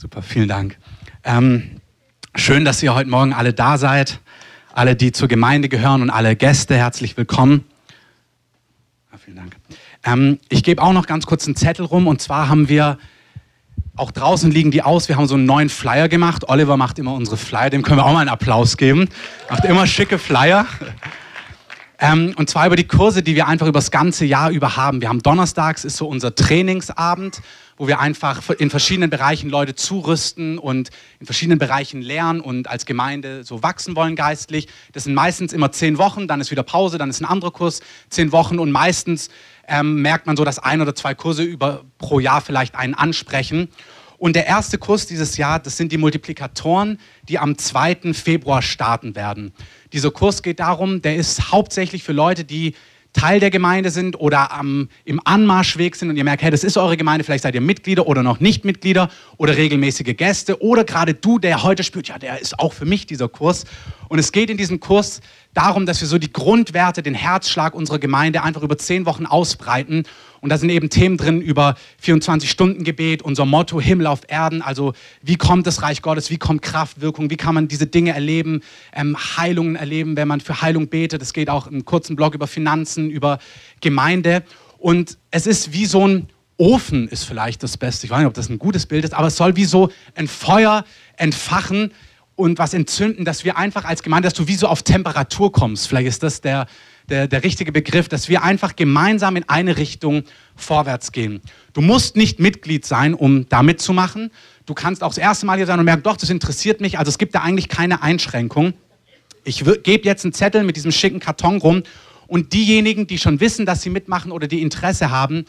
Super, vielen Dank. Ähm, schön, dass ihr heute Morgen alle da seid. Alle, die zur Gemeinde gehören und alle Gäste, herzlich willkommen. Ja, vielen Dank. Ähm, ich gebe auch noch ganz kurz einen Zettel rum. Und zwar haben wir, auch draußen liegen die aus, wir haben so einen neuen Flyer gemacht. Oliver macht immer unsere Flyer, dem können wir auch mal einen Applaus geben. Macht immer schicke Flyer. Ähm, und zwar über die Kurse, die wir einfach über das ganze Jahr über haben. Wir haben donnerstags ist so unser Trainingsabend wo wir einfach in verschiedenen Bereichen Leute zurüsten und in verschiedenen Bereichen lernen und als Gemeinde so wachsen wollen geistlich. Das sind meistens immer zehn Wochen, dann ist wieder Pause, dann ist ein anderer Kurs, zehn Wochen und meistens ähm, merkt man so, dass ein oder zwei Kurse über, pro Jahr vielleicht einen ansprechen. Und der erste Kurs dieses Jahr, das sind die Multiplikatoren, die am 2. Februar starten werden. Dieser Kurs geht darum, der ist hauptsächlich für Leute, die Teil der Gemeinde sind oder am, im Anmarschweg sind und ihr merkt, hey, das ist eure Gemeinde, vielleicht seid ihr Mitglieder oder noch nicht Mitglieder oder regelmäßige Gäste oder gerade du, der heute spürt, ja, der ist auch für mich dieser Kurs. Und es geht in diesem Kurs darum, dass wir so die Grundwerte, den Herzschlag unserer Gemeinde einfach über zehn Wochen ausbreiten. Und da sind eben Themen drin über 24-Stunden-Gebet, unser Motto Himmel auf Erden. Also wie kommt das Reich Gottes, wie kommt Kraft, Wirkung, wie kann man diese Dinge erleben, ähm, Heilungen erleben, wenn man für Heilung betet. Es geht auch im kurzen Blog über Finanzen, über Gemeinde. Und es ist wie so ein Ofen, ist vielleicht das Beste. Ich weiß nicht, ob das ein gutes Bild ist, aber es soll wie so ein Feuer entfachen, und was entzünden, dass wir einfach als Gemeinde, dass du wie so auf Temperatur kommst. Vielleicht ist das der, der, der richtige Begriff, dass wir einfach gemeinsam in eine Richtung vorwärts gehen. Du musst nicht Mitglied sein, um da mitzumachen. Du kannst auch das erste Mal hier sein und merken, doch, das interessiert mich. Also es gibt da eigentlich keine Einschränkung. Ich gebe jetzt einen Zettel mit diesem schicken Karton rum und diejenigen, die schon wissen, dass sie mitmachen oder die Interesse haben,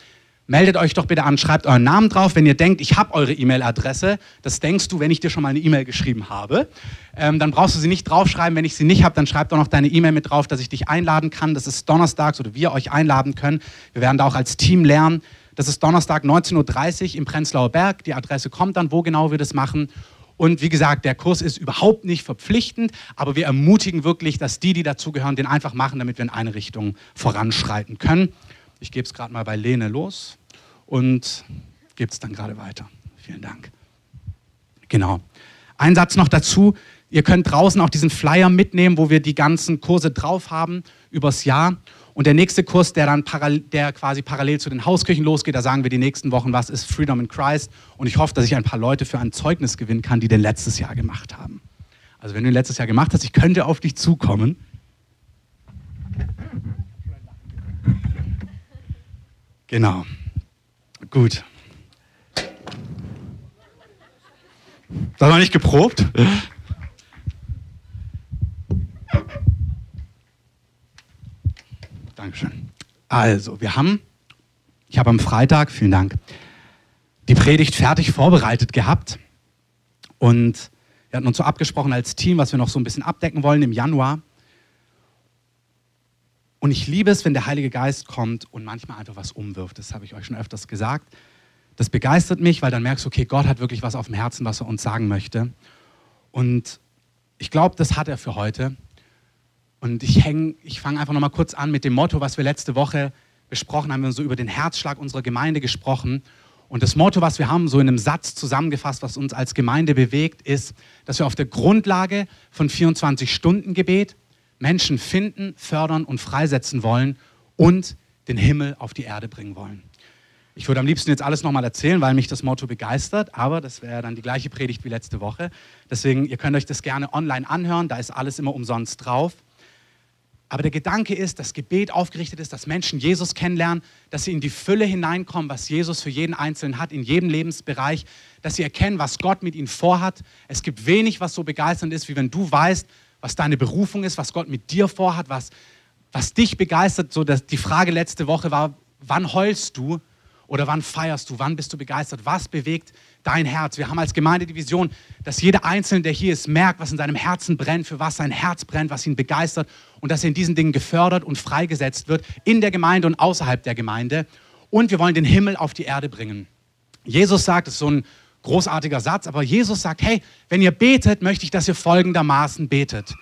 meldet euch doch bitte an, schreibt euren Namen drauf. Wenn ihr denkt, ich habe eure E-Mail-Adresse, das denkst du, wenn ich dir schon mal eine E-Mail geschrieben habe, ähm, dann brauchst du sie nicht draufschreiben. Wenn ich sie nicht habe, dann schreib doch noch deine E-Mail mit drauf, dass ich dich einladen kann. Das ist donnerstags oder wir euch einladen können. Wir werden da auch als Team lernen. Das ist Donnerstag 19.30 Uhr im Prenzlauer Berg. Die Adresse kommt dann, wo genau wir das machen. Und wie gesagt, der Kurs ist überhaupt nicht verpflichtend, aber wir ermutigen wirklich, dass die, die dazugehören, den einfach machen, damit wir in eine Richtung voranschreiten können. Ich gebe es gerade mal bei Lene los und gebe es dann gerade weiter. Vielen Dank. Genau. Ein Satz noch dazu. Ihr könnt draußen auch diesen Flyer mitnehmen, wo wir die ganzen Kurse drauf haben übers Jahr. Und der nächste Kurs, der dann der quasi parallel zu den Hauskirchen losgeht, da sagen wir die nächsten Wochen, was ist Freedom in Christ. Und ich hoffe, dass ich ein paar Leute für ein Zeugnis gewinnen kann, die den letztes Jahr gemacht haben. Also wenn du den letztes Jahr gemacht hast, ich könnte auf dich zukommen. Genau. Gut. Das war nicht geprobt. Dankeschön. Also, wir haben, ich habe am Freitag, vielen Dank, die Predigt fertig vorbereitet gehabt. Und wir hatten uns so abgesprochen als Team, was wir noch so ein bisschen abdecken wollen im Januar. Und ich liebe es, wenn der Heilige Geist kommt und manchmal einfach was umwirft. Das habe ich euch schon öfters gesagt. Das begeistert mich, weil dann merkst du, okay, Gott hat wirklich was auf dem Herzen, was er uns sagen möchte. Und ich glaube, das hat er für heute. Und ich, ich fange einfach nochmal kurz an mit dem Motto, was wir letzte Woche besprochen haben. Wir haben so über den Herzschlag unserer Gemeinde gesprochen. Und das Motto, was wir haben, so in einem Satz zusammengefasst, was uns als Gemeinde bewegt, ist, dass wir auf der Grundlage von 24 Stunden Gebet Menschen finden, fördern und freisetzen wollen und den Himmel auf die Erde bringen wollen. Ich würde am liebsten jetzt alles nochmal erzählen, weil mich das Motto begeistert, aber das wäre dann die gleiche Predigt wie letzte Woche. Deswegen, ihr könnt euch das gerne online anhören, da ist alles immer umsonst drauf. Aber der Gedanke ist, dass Gebet aufgerichtet ist, dass Menschen Jesus kennenlernen, dass sie in die Fülle hineinkommen, was Jesus für jeden Einzelnen hat, in jedem Lebensbereich, dass sie erkennen, was Gott mit ihnen vorhat. Es gibt wenig, was so begeisternd ist, wie wenn du weißt, was deine Berufung ist, was Gott mit dir vorhat, was, was dich begeistert. So, dass die Frage letzte Woche war, wann heulst du oder wann feierst du, wann bist du begeistert, was bewegt dein Herz. Wir haben als Gemeinde die Vision, dass jeder Einzelne, der hier ist, merkt, was in seinem Herzen brennt, für was sein Herz brennt, was ihn begeistert und dass er in diesen Dingen gefördert und freigesetzt wird, in der Gemeinde und außerhalb der Gemeinde. Und wir wollen den Himmel auf die Erde bringen. Jesus sagt, es ist so ein großartiger Satz, aber Jesus sagt, hey, wenn ihr betet, möchte ich, dass ihr folgendermaßen betet.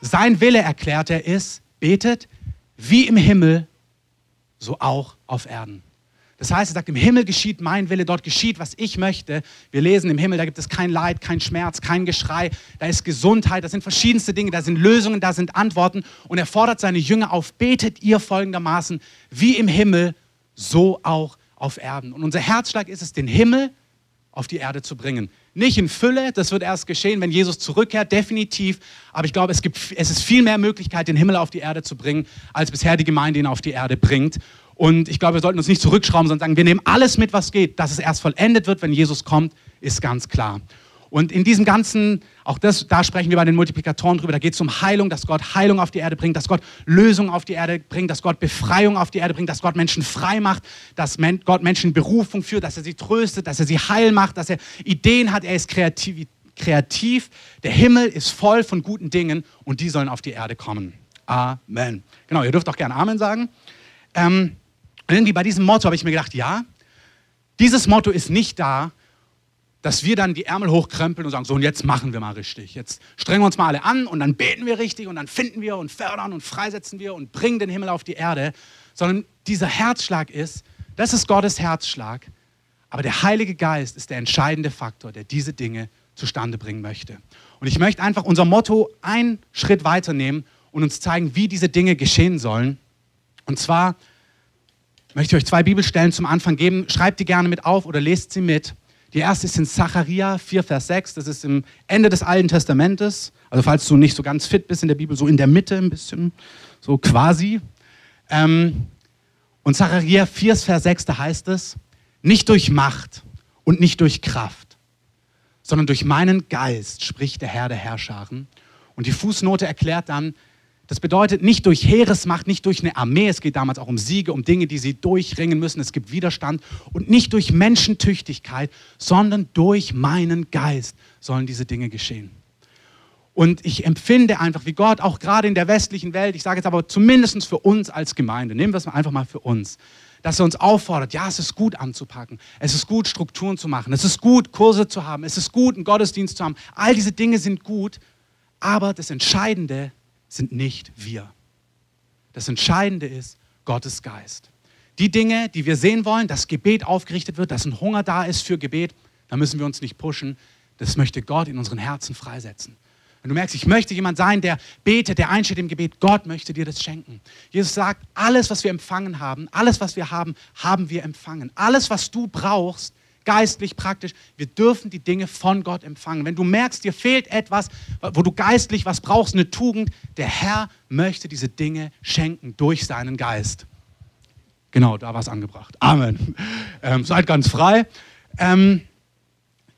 Sein Wille, erklärt er, ist, betet wie im Himmel, so auch auf Erden. Das heißt, er sagt, im Himmel geschieht mein Wille, dort geschieht, was ich möchte. Wir lesen im Himmel, da gibt es kein Leid, kein Schmerz, kein Geschrei, da ist Gesundheit, da sind verschiedenste Dinge, da sind Lösungen, da sind Antworten. Und er fordert seine Jünger auf, betet ihr folgendermaßen, wie im Himmel, so auch auf Erden. Und unser Herzschlag ist es, den Himmel auf die Erde zu bringen. Nicht in Fülle, das wird erst geschehen, wenn Jesus zurückkehrt, definitiv. Aber ich glaube, es, gibt, es ist viel mehr Möglichkeit, den Himmel auf die Erde zu bringen, als bisher die Gemeinde ihn auf die Erde bringt. Und ich glaube, wir sollten uns nicht zurückschrauben, sondern sagen, wir nehmen alles mit, was geht. Dass es erst vollendet wird, wenn Jesus kommt, ist ganz klar. Und in diesem Ganzen, auch das, da sprechen wir bei den Multiplikatoren drüber, da geht es um Heilung, dass Gott Heilung auf die Erde bringt, dass Gott Lösung auf die Erde bringt, dass Gott Befreiung auf die Erde bringt, dass Gott Menschen frei macht, dass Gott Menschen Berufung führt, dass er sie tröstet, dass er sie heil macht, dass er Ideen hat, er ist kreativ. kreativ. Der Himmel ist voll von guten Dingen und die sollen auf die Erde kommen. Amen. Genau, ihr dürft auch gerne Amen sagen. Ähm, irgendwie bei diesem Motto habe ich mir gedacht, ja, dieses Motto ist nicht da, dass wir dann die Ärmel hochkrempeln und sagen, so und jetzt machen wir mal richtig. Jetzt strengen wir uns mal alle an und dann beten wir richtig und dann finden wir und fördern und freisetzen wir und bringen den Himmel auf die Erde. Sondern dieser Herzschlag ist, das ist Gottes Herzschlag. Aber der Heilige Geist ist der entscheidende Faktor, der diese Dinge zustande bringen möchte. Und ich möchte einfach unser Motto einen Schritt weiternehmen und uns zeigen, wie diese Dinge geschehen sollen. Und zwar möchte ich euch zwei Bibelstellen zum Anfang geben. Schreibt die gerne mit auf oder lest sie mit. Die erste ist in Zacharia 4, Vers 6. Das ist im Ende des Alten Testamentes. Also falls du nicht so ganz fit bist in der Bibel, so in der Mitte ein bisschen, so quasi. Ähm, und Zacharia 4, Vers 6, da heißt es, nicht durch Macht und nicht durch Kraft, sondern durch meinen Geist, spricht der Herr der Herrscharen. Und die Fußnote erklärt dann, das bedeutet nicht durch Heeresmacht, nicht durch eine Armee, es geht damals auch um Siege, um Dinge, die sie durchringen müssen, es gibt Widerstand und nicht durch Menschentüchtigkeit, sondern durch meinen Geist sollen diese Dinge geschehen. Und ich empfinde einfach, wie Gott auch gerade in der westlichen Welt, ich sage jetzt aber zumindest für uns als Gemeinde, nehmen wir es einfach mal für uns, dass er uns auffordert, ja, es ist gut anzupacken, es ist gut Strukturen zu machen, es ist gut Kurse zu haben, es ist gut einen Gottesdienst zu haben. All diese Dinge sind gut, aber das Entscheidende sind nicht wir. Das Entscheidende ist Gottes Geist. Die Dinge, die wir sehen wollen, dass Gebet aufgerichtet wird, dass ein Hunger da ist für Gebet, da müssen wir uns nicht pushen. Das möchte Gott in unseren Herzen freisetzen. Wenn du merkst, ich möchte jemand sein, der betet, der einsteht im Gebet, Gott möchte dir das schenken. Jesus sagt, alles, was wir empfangen haben, alles, was wir haben, haben wir empfangen. Alles, was du brauchst, geistlich, praktisch. Wir dürfen die Dinge von Gott empfangen. Wenn du merkst, dir fehlt etwas, wo du geistlich was brauchst, eine Tugend, der Herr möchte diese Dinge schenken durch seinen Geist. Genau, da war es angebracht. Amen. Ähm, seid ganz frei. Ähm,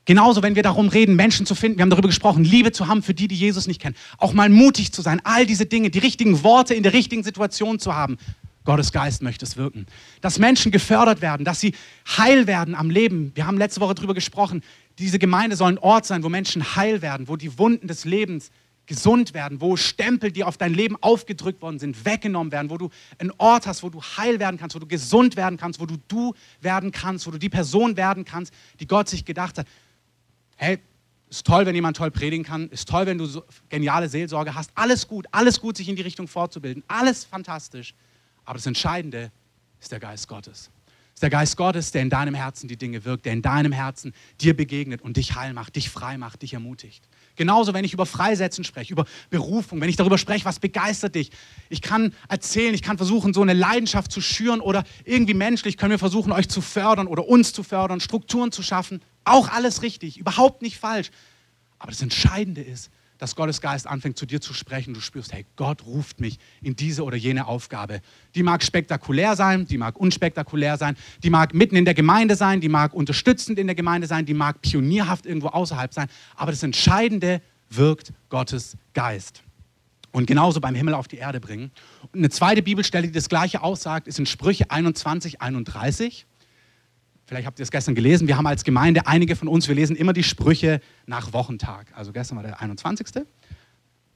genauso, wenn wir darum reden, Menschen zu finden, wir haben darüber gesprochen, Liebe zu haben für die, die Jesus nicht kennen. Auch mal mutig zu sein, all diese Dinge, die richtigen Worte in der richtigen Situation zu haben. Gottes Geist möchte es wirken. Dass Menschen gefördert werden, dass sie heil werden am Leben. Wir haben letzte Woche darüber gesprochen. Diese Gemeinde soll ein Ort sein, wo Menschen heil werden, wo die Wunden des Lebens gesund werden, wo Stempel, die auf dein Leben aufgedrückt worden sind, weggenommen werden, wo du einen Ort hast, wo du heil werden kannst, wo du gesund werden kannst, wo du du werden kannst, wo du die Person werden kannst, die Gott sich gedacht hat. Hey, ist toll, wenn jemand toll predigen kann, ist toll, wenn du so geniale Seelsorge hast. Alles gut, alles gut, sich in die Richtung fortzubilden. Alles fantastisch. Aber das Entscheidende ist der Geist Gottes. Es ist der Geist Gottes, der in deinem Herzen die Dinge wirkt, der in deinem Herzen dir begegnet und dich heil macht, dich frei macht, dich ermutigt. Genauso, wenn ich über Freisetzen spreche, über Berufung, wenn ich darüber spreche, was begeistert dich. Ich kann erzählen, ich kann versuchen, so eine Leidenschaft zu schüren oder irgendwie menschlich können wir versuchen, euch zu fördern oder uns zu fördern, Strukturen zu schaffen. Auch alles richtig, überhaupt nicht falsch. Aber das Entscheidende ist, dass Gottes Geist anfängt zu dir zu sprechen. Du spürst, hey, Gott ruft mich in diese oder jene Aufgabe. Die mag spektakulär sein, die mag unspektakulär sein, die mag mitten in der Gemeinde sein, die mag unterstützend in der Gemeinde sein, die mag pionierhaft irgendwo außerhalb sein. Aber das Entscheidende wirkt Gottes Geist. Und genauso beim Himmel auf die Erde bringen. Und eine zweite Bibelstelle, die das Gleiche aussagt, ist in Sprüche 21, 31. Vielleicht habt ihr es gestern gelesen. Wir haben als Gemeinde, einige von uns, wir lesen immer die Sprüche nach Wochentag. Also gestern war der 21.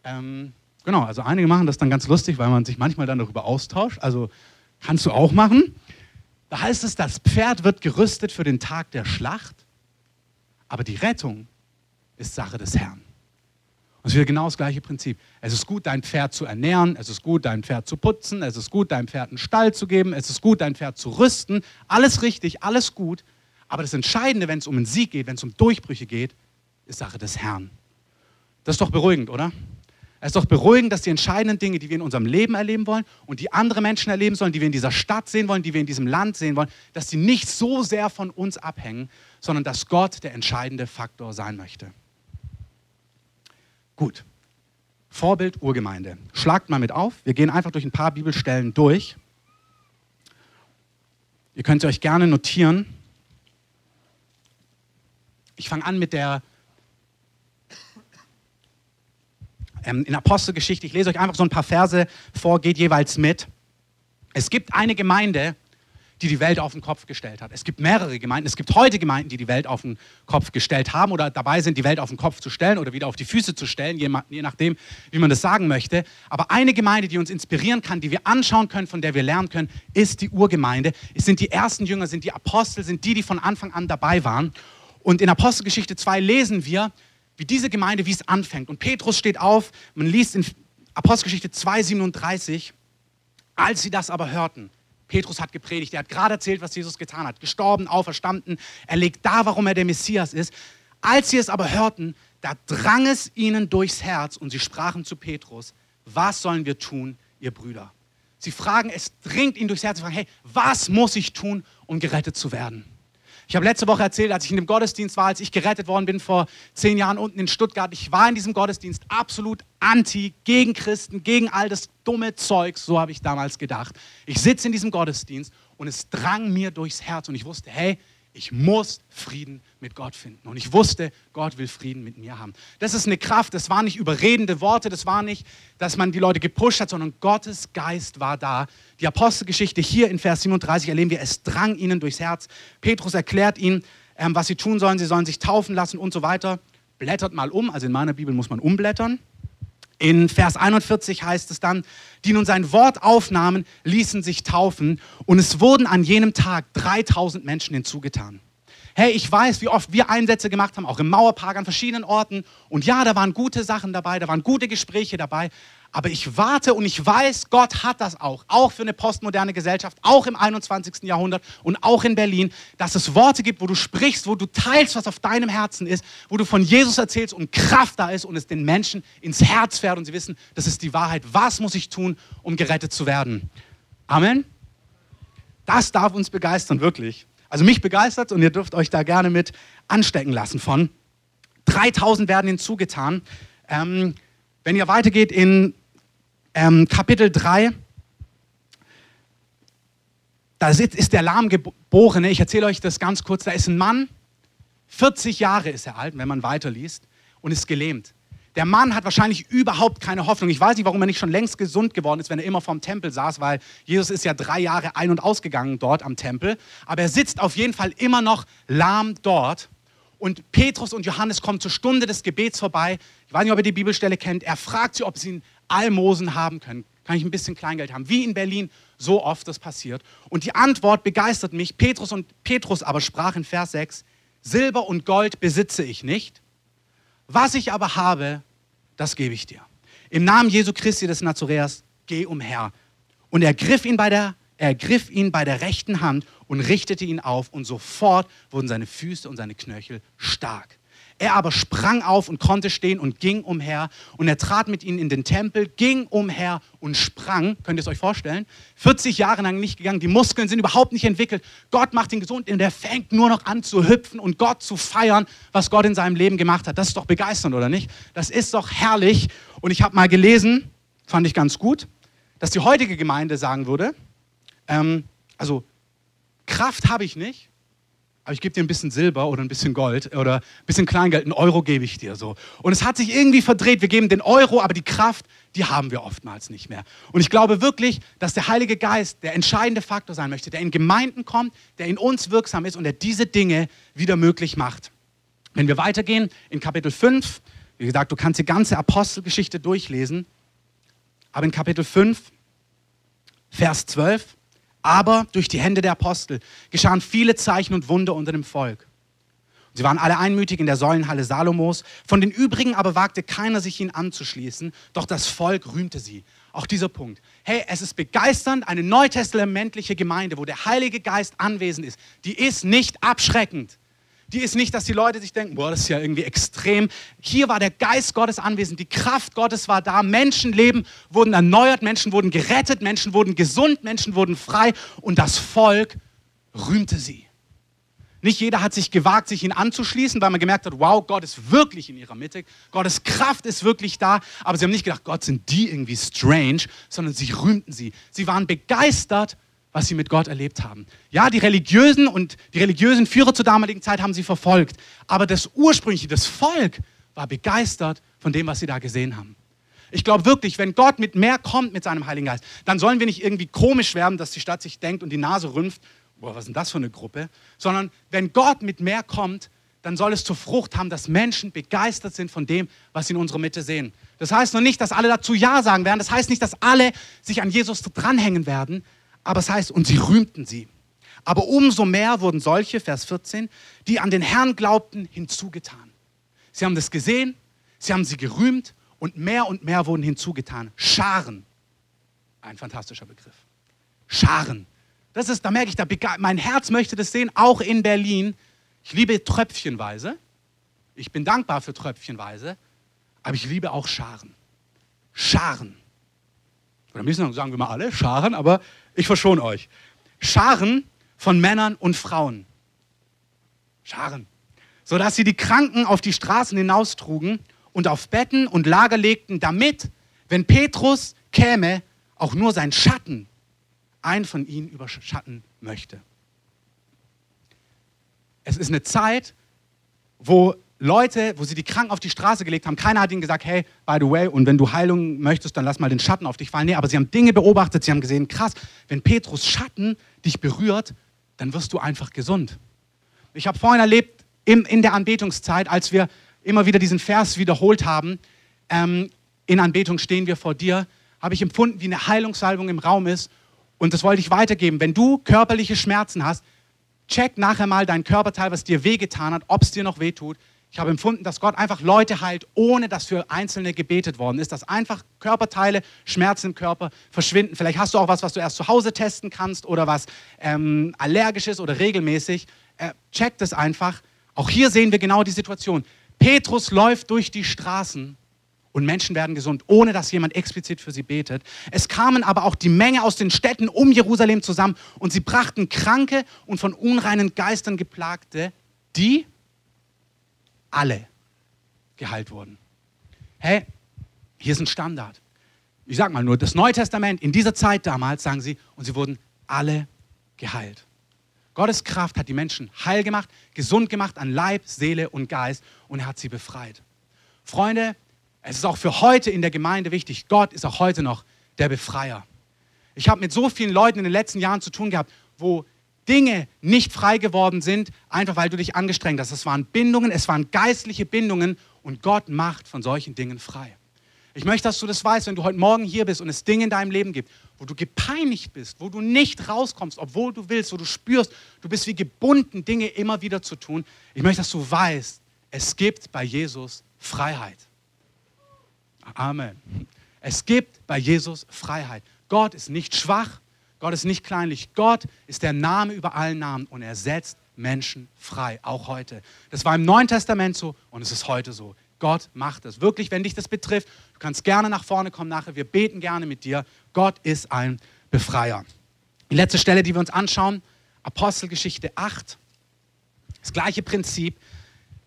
Ähm, genau, also einige machen das dann ganz lustig, weil man sich manchmal dann darüber austauscht. Also kannst du auch machen. Da heißt es, das Pferd wird gerüstet für den Tag der Schlacht, aber die Rettung ist Sache des Herrn. Und es ist wieder genau das gleiche Prinzip. Es ist gut, dein Pferd zu ernähren, es ist gut, dein Pferd zu putzen, es ist gut, deinem Pferd einen Stall zu geben, es ist gut, dein Pferd zu rüsten. Alles richtig, alles gut. Aber das Entscheidende, wenn es um einen Sieg geht, wenn es um Durchbrüche geht, ist Sache des Herrn. Das ist doch beruhigend, oder? Es ist doch beruhigend, dass die entscheidenden Dinge, die wir in unserem Leben erleben wollen und die andere Menschen erleben sollen, die wir in dieser Stadt sehen wollen, die wir in diesem Land sehen wollen, dass die nicht so sehr von uns abhängen, sondern dass Gott der entscheidende Faktor sein möchte. Gut. Vorbild Urgemeinde. Schlagt mal mit auf. Wir gehen einfach durch ein paar Bibelstellen durch. Ihr könnt euch gerne notieren. Ich fange an mit der ähm, in Apostelgeschichte. Ich lese euch einfach so ein paar Verse vor, geht jeweils mit. Es gibt eine Gemeinde, die die Welt auf den Kopf gestellt hat. Es gibt mehrere Gemeinden. Es gibt heute Gemeinden, die die Welt auf den Kopf gestellt haben oder dabei sind, die Welt auf den Kopf zu stellen oder wieder auf die Füße zu stellen, je, nachdem, wie man das sagen möchte. Aber eine Gemeinde, die uns inspirieren kann, die wir anschauen können, von der wir lernen können, ist die Urgemeinde. Es sind die ersten Jünger, sind die Apostel, sind die, die von Anfang an dabei waren. Und in Apostelgeschichte 2 lesen wir, wie diese Gemeinde, wie es anfängt. Und Petrus steht auf, man liest in Apostelgeschichte 2, 37, als sie das aber hörten, Petrus hat gepredigt, er hat gerade erzählt, was Jesus getan hat, gestorben, auferstanden, er legt da, warum er der Messias ist. Als sie es aber hörten, da drang es ihnen durchs Herz und sie sprachen zu Petrus, was sollen wir tun, ihr Brüder? Sie fragen, es dringt ihnen durchs Herz, sie fragen, hey, was muss ich tun, um gerettet zu werden? Ich habe letzte Woche erzählt, als ich in dem Gottesdienst war, als ich gerettet worden bin vor zehn Jahren unten in Stuttgart. Ich war in diesem Gottesdienst absolut anti, gegen Christen, gegen all das dumme Zeugs. So habe ich damals gedacht. Ich sitze in diesem Gottesdienst und es drang mir durchs Herz und ich wusste, hey, ich muss Frieden mit Gott finden. Und ich wusste, Gott will Frieden mit mir haben. Das ist eine Kraft, das waren nicht überredende Worte, das war nicht, dass man die Leute gepusht hat, sondern Gottes Geist war da. Die Apostelgeschichte hier in Vers 37 erleben wir, es drang ihnen durchs Herz. Petrus erklärt ihnen, ähm, was sie tun sollen. Sie sollen sich taufen lassen und so weiter. Blättert mal um, also in meiner Bibel muss man umblättern. In Vers 41 heißt es dann, die nun sein Wort aufnahmen, ließen sich taufen und es wurden an jenem Tag 3000 Menschen hinzugetan. Hey, ich weiß, wie oft wir Einsätze gemacht haben, auch im Mauerpark an verschiedenen Orten. Und ja, da waren gute Sachen dabei, da waren gute Gespräche dabei. Aber ich warte und ich weiß, Gott hat das auch, auch für eine postmoderne Gesellschaft, auch im 21. Jahrhundert und auch in Berlin, dass es Worte gibt, wo du sprichst, wo du teilst, was auf deinem Herzen ist, wo du von Jesus erzählst und Kraft da ist und es den Menschen ins Herz fährt und sie wissen, das ist die Wahrheit. Was muss ich tun, um gerettet zu werden? Amen. Das darf uns begeistern, wirklich. Also mich begeistert und ihr dürft euch da gerne mit anstecken lassen von. 3000 werden hinzugetan. Ähm, wenn ihr weitergeht in ähm, Kapitel 3, da ist der Lahmgeborene, ich erzähle euch das ganz kurz, da ist ein Mann, 40 Jahre ist er alt, wenn man weiterliest, und ist gelähmt. Der Mann hat wahrscheinlich überhaupt keine Hoffnung. Ich weiß nicht, warum er nicht schon längst gesund geworden ist, wenn er immer vorm Tempel saß, weil Jesus ist ja drei Jahre ein- und ausgegangen dort am Tempel. Aber er sitzt auf jeden Fall immer noch lahm dort. Und Petrus und Johannes kommen zur Stunde des Gebets vorbei. Ich weiß nicht, ob ihr die Bibelstelle kennt. Er fragt sie, ob sie ein Almosen haben können. Kann ich ein bisschen Kleingeld haben? Wie in Berlin so oft das passiert. Und die Antwort begeistert mich. Petrus und Petrus aber sprach in Vers 6, Silber und Gold besitze ich nicht. Was ich aber habe, das gebe ich dir. Im Namen Jesu Christi des Nazareas, geh umher. Und er griff ihn bei der er griff ihn bei der rechten Hand und richtete ihn auf und sofort wurden seine Füße und seine Knöchel stark. Er aber sprang auf und konnte stehen und ging umher. Und er trat mit ihnen in den Tempel, ging umher und sprang. Könnt ihr es euch vorstellen? 40 Jahre lang nicht gegangen. Die Muskeln sind überhaupt nicht entwickelt. Gott macht ihn gesund und er fängt nur noch an zu hüpfen und Gott zu feiern, was Gott in seinem Leben gemacht hat. Das ist doch begeisternd, oder nicht? Das ist doch herrlich. Und ich habe mal gelesen, fand ich ganz gut, dass die heutige Gemeinde sagen würde, ähm, also Kraft habe ich nicht, aber ich gebe dir ein bisschen Silber oder ein bisschen Gold oder ein bisschen Kleingeld, einen Euro gebe ich dir so. Und es hat sich irgendwie verdreht. Wir geben den Euro, aber die Kraft, die haben wir oftmals nicht mehr. Und ich glaube wirklich, dass der Heilige Geist der entscheidende Faktor sein möchte, der in Gemeinden kommt, der in uns wirksam ist und der diese Dinge wieder möglich macht. Wenn wir weitergehen in Kapitel 5, wie gesagt, du kannst die ganze Apostelgeschichte durchlesen, aber in Kapitel 5, Vers 12, aber durch die Hände der Apostel geschahen viele Zeichen und Wunder unter dem Volk. Sie waren alle einmütig in der Säulenhalle Salomos. Von den übrigen aber wagte keiner, sich ihnen anzuschließen, doch das Volk rühmte sie. Auch dieser Punkt. Hey, es ist begeisternd, eine neutestamentliche Gemeinde, wo der Heilige Geist anwesend ist. Die ist nicht abschreckend. Die ist nicht, dass die Leute sich denken, boah, das ist ja irgendwie extrem. Hier war der Geist Gottes anwesend, die Kraft Gottes war da, Menschenleben wurden erneuert, Menschen wurden gerettet, Menschen wurden gesund, Menschen wurden frei und das Volk rühmte sie. Nicht jeder hat sich gewagt, sich ihnen anzuschließen, weil man gemerkt hat, wow, Gott ist wirklich in ihrer Mitte, Gottes Kraft ist wirklich da. Aber sie haben nicht gedacht, Gott sind die irgendwie strange, sondern sie rühmten sie. Sie waren begeistert, was sie mit Gott erlebt haben. Ja, die religiösen und die religiösen Führer zur damaligen Zeit haben sie verfolgt. Aber das ursprüngliche, das Volk war begeistert von dem, was sie da gesehen haben. Ich glaube wirklich, wenn Gott mit mehr kommt mit seinem Heiligen Geist, dann sollen wir nicht irgendwie komisch werden, dass die Stadt sich denkt und die Nase rümpft, boah, was ist denn das für eine Gruppe? Sondern wenn Gott mit mehr kommt, dann soll es zur Frucht haben, dass Menschen begeistert sind von dem, was sie in unserer Mitte sehen. Das heißt noch nicht, dass alle dazu Ja sagen werden. Das heißt nicht, dass alle sich an Jesus dranhängen werden. Aber es heißt, und sie rühmten sie. Aber umso mehr wurden solche, Vers 14, die an den Herrn glaubten, hinzugetan. Sie haben das gesehen, sie haben sie gerühmt und mehr und mehr wurden hinzugetan. Scharen. Ein fantastischer Begriff. Scharen. Das ist, da merke ich, da mein Herz möchte das sehen, auch in Berlin. Ich liebe Tröpfchenweise. Ich bin dankbar für Tröpfchenweise, aber ich liebe auch Scharen. Scharen. Oder müssen sagen wir mal alle, Scharen, aber ich verschone euch. Scharen von Männern und Frauen. Scharen. Sodass sie die Kranken auf die Straßen hinaustrugen und auf Betten und Lager legten, damit, wenn Petrus käme, auch nur sein Schatten einen von ihnen überschatten möchte. Es ist eine Zeit, wo Leute, wo sie die Kranken auf die Straße gelegt haben, keiner hat ihnen gesagt, hey, by the way, und wenn du Heilung möchtest, dann lass mal den Schatten auf dich fallen. Nee, aber sie haben Dinge beobachtet, sie haben gesehen, krass, wenn Petrus Schatten dich berührt, dann wirst du einfach gesund. Ich habe vorhin erlebt, in, in der Anbetungszeit, als wir immer wieder diesen Vers wiederholt haben, ähm, in Anbetung stehen wir vor dir, habe ich empfunden, wie eine Heilungssalbung im Raum ist und das wollte ich weitergeben. Wenn du körperliche Schmerzen hast, check nachher mal dein Körperteil, was dir wehgetan hat, ob es dir noch wehtut. Ich habe empfunden, dass Gott einfach Leute heilt, ohne dass für Einzelne gebetet worden ist, dass einfach Körperteile, Schmerzen im Körper verschwinden. Vielleicht hast du auch was, was du erst zu Hause testen kannst oder was ähm, allergisch ist oder regelmäßig. Äh, check das einfach. Auch hier sehen wir genau die Situation. Petrus läuft durch die Straßen und Menschen werden gesund, ohne dass jemand explizit für sie betet. Es kamen aber auch die Menge aus den Städten um Jerusalem zusammen und sie brachten Kranke und von unreinen Geistern geplagte, die alle geheilt wurden. Hey, hier ist ein Standard. Ich sage mal nur, das Neue Testament in dieser Zeit damals, sagen sie, und sie wurden alle geheilt. Gottes Kraft hat die Menschen heil gemacht, gesund gemacht an Leib, Seele und Geist und er hat sie befreit. Freunde, es ist auch für heute in der Gemeinde wichtig. Gott ist auch heute noch der Befreier. Ich habe mit so vielen Leuten in den letzten Jahren zu tun gehabt, wo Dinge nicht frei geworden sind, einfach weil du dich angestrengt hast. Es waren Bindungen, es waren geistliche Bindungen und Gott macht von solchen Dingen frei. Ich möchte, dass du das weißt, wenn du heute Morgen hier bist und es Dinge in deinem Leben gibt, wo du gepeinigt bist, wo du nicht rauskommst, obwohl du willst, wo du spürst, du bist wie gebunden, Dinge immer wieder zu tun. Ich möchte, dass du weißt, es gibt bei Jesus Freiheit. Amen. Es gibt bei Jesus Freiheit. Gott ist nicht schwach, Gott ist nicht kleinlich. Gott ist der Name über allen Namen und er setzt Menschen frei, auch heute. Das war im Neuen Testament so und es ist heute so. Gott macht es. Wirklich, wenn dich das betrifft, du kannst gerne nach vorne kommen nachher. Wir beten gerne mit dir. Gott ist ein Befreier. Die letzte Stelle, die wir uns anschauen, Apostelgeschichte 8. Das gleiche Prinzip.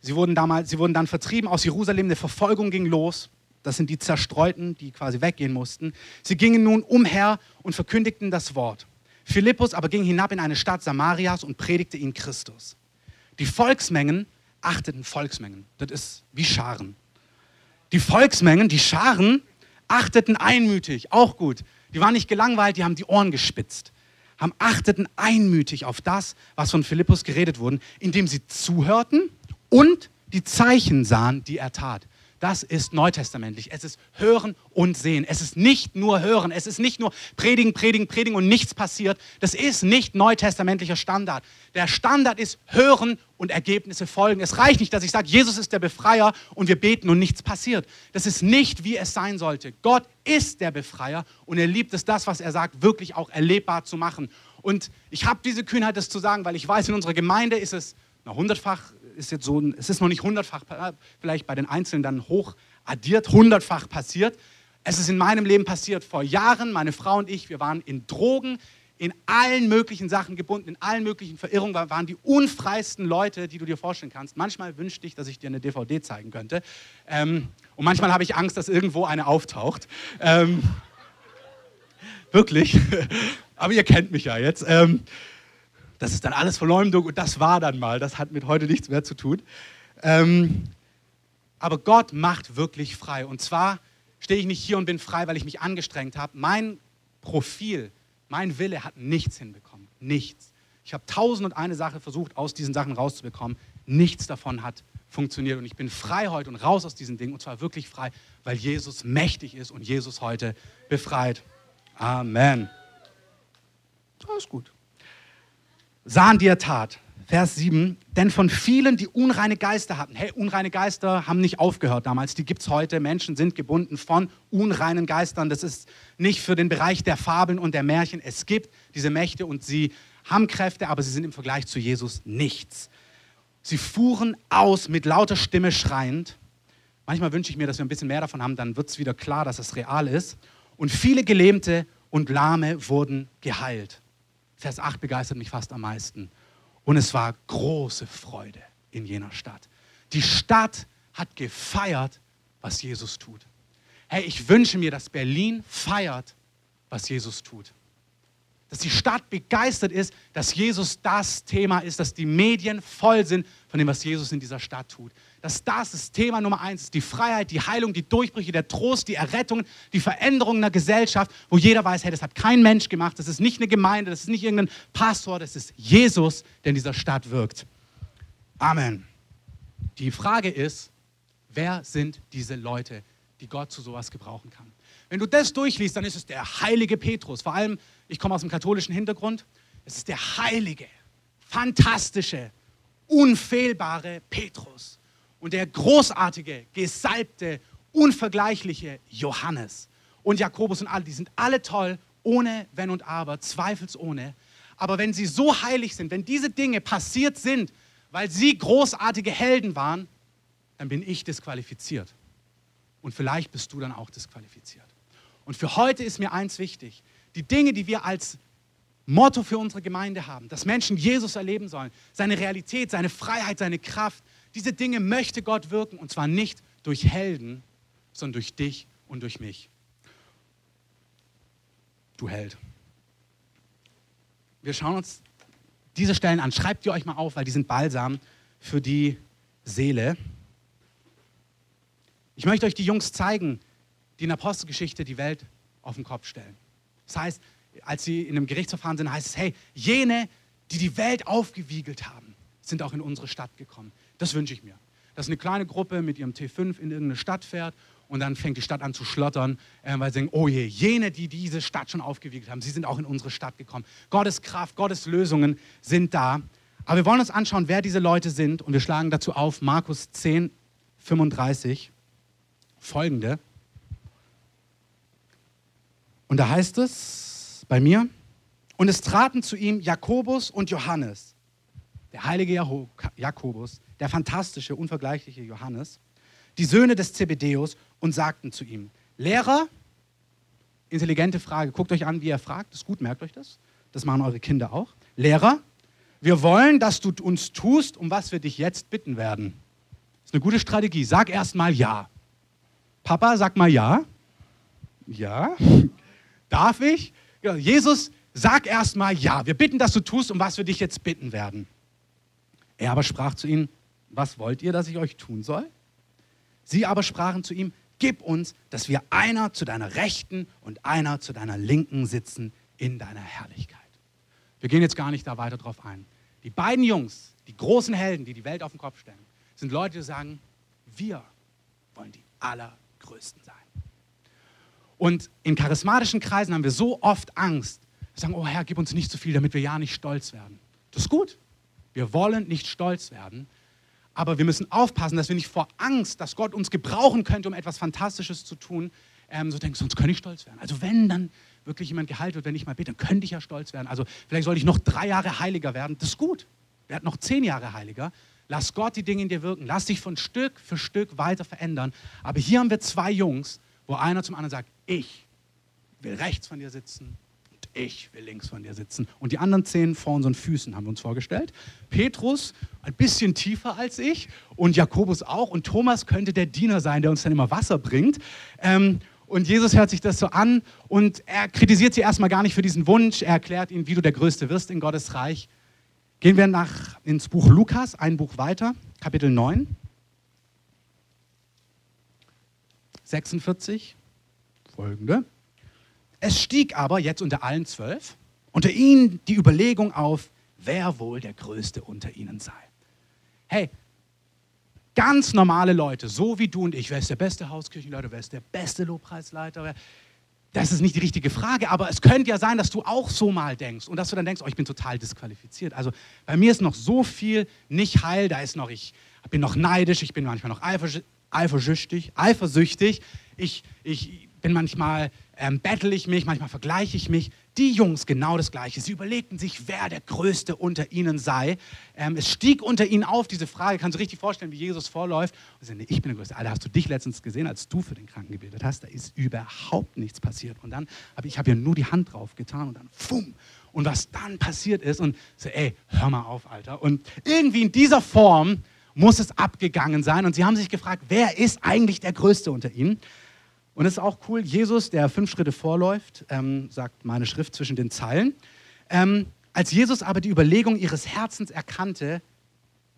Sie wurden, damals, sie wurden dann vertrieben aus Jerusalem, eine Verfolgung ging los. Das sind die Zerstreuten, die quasi weggehen mussten. Sie gingen nun umher und verkündigten das Wort. Philippus aber ging hinab in eine Stadt Samarias und predigte ihnen Christus. Die Volksmengen achteten Volksmengen. Das ist wie Scharen. Die Volksmengen, die Scharen, achteten einmütig, auch gut. Die waren nicht gelangweilt, die haben die Ohren gespitzt, haben achteten einmütig auf das, was von Philippus geredet wurde, indem sie zuhörten und die Zeichen sahen, die er tat. Das ist neutestamentlich. Es ist Hören und Sehen. Es ist nicht nur Hören. Es ist nicht nur Predigen, Predigen, Predigen und nichts passiert. Das ist nicht neutestamentlicher Standard. Der Standard ist Hören und Ergebnisse folgen. Es reicht nicht, dass ich sage, Jesus ist der Befreier und wir beten und nichts passiert. Das ist nicht, wie es sein sollte. Gott ist der Befreier und er liebt es, das, was er sagt, wirklich auch erlebbar zu machen. Und ich habe diese Kühnheit, das zu sagen, weil ich weiß, in unserer Gemeinde ist es na, hundertfach ist jetzt so, es ist noch nicht hundertfach, vielleicht bei den Einzelnen dann hoch addiert, hundertfach passiert. Es ist in meinem Leben passiert vor Jahren. Meine Frau und ich, wir waren in Drogen, in allen möglichen Sachen gebunden, in allen möglichen Verirrungen, wir waren die unfreisten Leute, die du dir vorstellen kannst. Manchmal wünschte ich, dass ich dir eine DVD zeigen könnte. Ähm, und manchmal habe ich Angst, dass irgendwo eine auftaucht. Ähm, wirklich. Aber ihr kennt mich ja jetzt. Ähm, das ist dann alles Verleumdung und das war dann mal. Das hat mit heute nichts mehr zu tun. Ähm, aber Gott macht wirklich frei. Und zwar stehe ich nicht hier und bin frei, weil ich mich angestrengt habe. Mein Profil, mein Wille hat nichts hinbekommen. Nichts. Ich habe tausend und eine Sache versucht, aus diesen Sachen rauszubekommen. Nichts davon hat funktioniert. Und ich bin frei heute und raus aus diesen Dingen. Und zwar wirklich frei, weil Jesus mächtig ist und Jesus heute befreit. Amen. Ist gut sahen, die er tat. Vers 7, denn von vielen, die unreine Geister hatten, hey, unreine Geister haben nicht aufgehört damals, die gibt es heute, Menschen sind gebunden von unreinen Geistern, das ist nicht für den Bereich der Fabeln und der Märchen, es gibt diese Mächte und sie haben Kräfte, aber sie sind im Vergleich zu Jesus nichts. Sie fuhren aus mit lauter Stimme schreiend, manchmal wünsche ich mir, dass wir ein bisschen mehr davon haben, dann wird es wieder klar, dass es real ist, und viele Gelähmte und Lahme wurden geheilt. Vers 8 begeistert mich fast am meisten. Und es war große Freude in jener Stadt. Die Stadt hat gefeiert, was Jesus tut. Hey, ich wünsche mir, dass Berlin feiert, was Jesus tut dass die Stadt begeistert ist, dass Jesus das Thema ist, dass die Medien voll sind von dem, was Jesus in dieser Stadt tut. Dass das das Thema Nummer eins ist, die Freiheit, die Heilung, die Durchbrüche, der Trost, die Errettung, die Veränderung in der Gesellschaft, wo jeder weiß, hey, das hat kein Mensch gemacht, das ist nicht eine Gemeinde, das ist nicht irgendein Pastor, das ist Jesus, der in dieser Stadt wirkt. Amen. Die Frage ist, wer sind diese Leute, die Gott zu sowas gebrauchen kann? Wenn du das durchliest, dann ist es der heilige Petrus. Vor allem, ich komme aus dem katholischen Hintergrund. Es ist der heilige, fantastische, unfehlbare Petrus und der großartige, gesalbte, unvergleichliche Johannes und Jakobus und alle. Die sind alle toll, ohne Wenn und Aber, zweifelsohne. Aber wenn sie so heilig sind, wenn diese Dinge passiert sind, weil sie großartige Helden waren, dann bin ich disqualifiziert. Und vielleicht bist du dann auch disqualifiziert. Und für heute ist mir eins wichtig. Die Dinge, die wir als Motto für unsere Gemeinde haben, dass Menschen Jesus erleben sollen, seine Realität, seine Freiheit, seine Kraft, diese Dinge möchte Gott wirken und zwar nicht durch Helden, sondern durch dich und durch mich. Du Held. Wir schauen uns diese Stellen an. Schreibt ihr euch mal auf, weil die sind balsam für die Seele. Ich möchte euch die Jungs zeigen, die in der Apostelgeschichte die Welt auf den Kopf stellen. Das heißt, als sie in einem Gerichtsverfahren sind, heißt es, hey, jene, die die Welt aufgewiegelt haben, sind auch in unsere Stadt gekommen. Das wünsche ich mir. Dass eine kleine Gruppe mit ihrem T5 in irgendeine Stadt fährt und dann fängt die Stadt an zu schlottern, äh, weil sie denken, oh je, jene, die diese Stadt schon aufgewiegelt haben, sie sind auch in unsere Stadt gekommen. Gottes Kraft, Gottes Lösungen sind da. Aber wir wollen uns anschauen, wer diese Leute sind und wir schlagen dazu auf Markus 10, 35 folgende. Und da heißt es bei mir, und es traten zu ihm Jakobus und Johannes, der heilige Jakobus, der fantastische, unvergleichliche Johannes, die Söhne des Zebedeus, und sagten zu ihm, Lehrer, intelligente Frage, guckt euch an, wie er fragt, ist gut, merkt euch das, das machen eure Kinder auch. Lehrer, wir wollen, dass du uns tust, um was wir dich jetzt bitten werden. Das ist eine gute Strategie. Sag erst mal ja. Papa, sag mal ja. Ja. Darf ich? Jesus, sag erstmal ja. Wir bitten, dass du tust, um was wir dich jetzt bitten werden. Er aber sprach zu ihnen, was wollt ihr, dass ich euch tun soll? Sie aber sprachen zu ihm, gib uns, dass wir einer zu deiner Rechten und einer zu deiner Linken sitzen in deiner Herrlichkeit. Wir gehen jetzt gar nicht da weiter drauf ein. Die beiden Jungs, die großen Helden, die die Welt auf den Kopf stellen, sind Leute, die sagen, wir wollen die Allergrößten sein. Und in charismatischen Kreisen haben wir so oft Angst. Wir sagen, oh Herr, gib uns nicht zu viel, damit wir ja nicht stolz werden. Das ist gut. Wir wollen nicht stolz werden. Aber wir müssen aufpassen, dass wir nicht vor Angst, dass Gott uns gebrauchen könnte, um etwas Fantastisches zu tun, ähm, so denken, sonst könnte ich stolz werden. Also wenn dann wirklich jemand geheilt wird, wenn ich mal bete, dann könnte ich ja stolz werden. Also vielleicht sollte ich noch drei Jahre heiliger werden. Das ist gut. Werd noch zehn Jahre heiliger. Lass Gott die Dinge in dir wirken. Lass dich von Stück für Stück weiter verändern. Aber hier haben wir zwei Jungs, wo einer zum anderen sagt, ich will rechts von dir sitzen ich will links von dir sitzen. Und die anderen zehn vor unseren Füßen haben wir uns vorgestellt. Petrus ein bisschen tiefer als ich und Jakobus auch. Und Thomas könnte der Diener sein, der uns dann immer Wasser bringt. Ähm, und Jesus hört sich das so an und er kritisiert sie erstmal gar nicht für diesen Wunsch. Er erklärt ihnen, wie du der Größte wirst in Gottes Reich. Gehen wir nach, ins Buch Lukas, ein Buch weiter, Kapitel 9. 46, folgende. Es stieg aber jetzt unter allen zwölf, unter ihnen die Überlegung auf, wer wohl der Größte unter ihnen sei. Hey, ganz normale Leute, so wie du und ich, wer ist der beste Hauskirchenleiter, wer ist der beste Lobpreisleiter? Das ist nicht die richtige Frage, aber es könnte ja sein, dass du auch so mal denkst und dass du dann denkst, oh, ich bin total disqualifiziert. Also bei mir ist noch so viel nicht heil, da ist noch, ich bin noch neidisch, ich bin manchmal noch eifersüchtig, eifersüchtig, ich, ich bin manchmal ähm, battle ich mich, manchmal vergleiche ich mich. Die Jungs genau das Gleiche. Sie überlegten sich, wer der Größte unter ihnen sei. Ähm, es stieg unter ihnen auf diese Frage. Kannst du richtig vorstellen, wie Jesus vorläuft? Und sie nee, ich bin der Größte. Alter, hast du dich letztens gesehen, als du für den Kranken gebetet hast? Da ist überhaupt nichts passiert. Und dann habe ich hab ja nur die Hand drauf getan und dann, fumm. Und was dann passiert ist und so, ey, hör mal auf, Alter. Und irgendwie in dieser Form muss es abgegangen sein. Und sie haben sich gefragt, wer ist eigentlich der Größte unter ihnen? Und es ist auch cool, Jesus, der fünf Schritte vorläuft, ähm, sagt meine Schrift zwischen den Zeilen. Ähm, als Jesus aber die Überlegung ihres Herzens erkannte,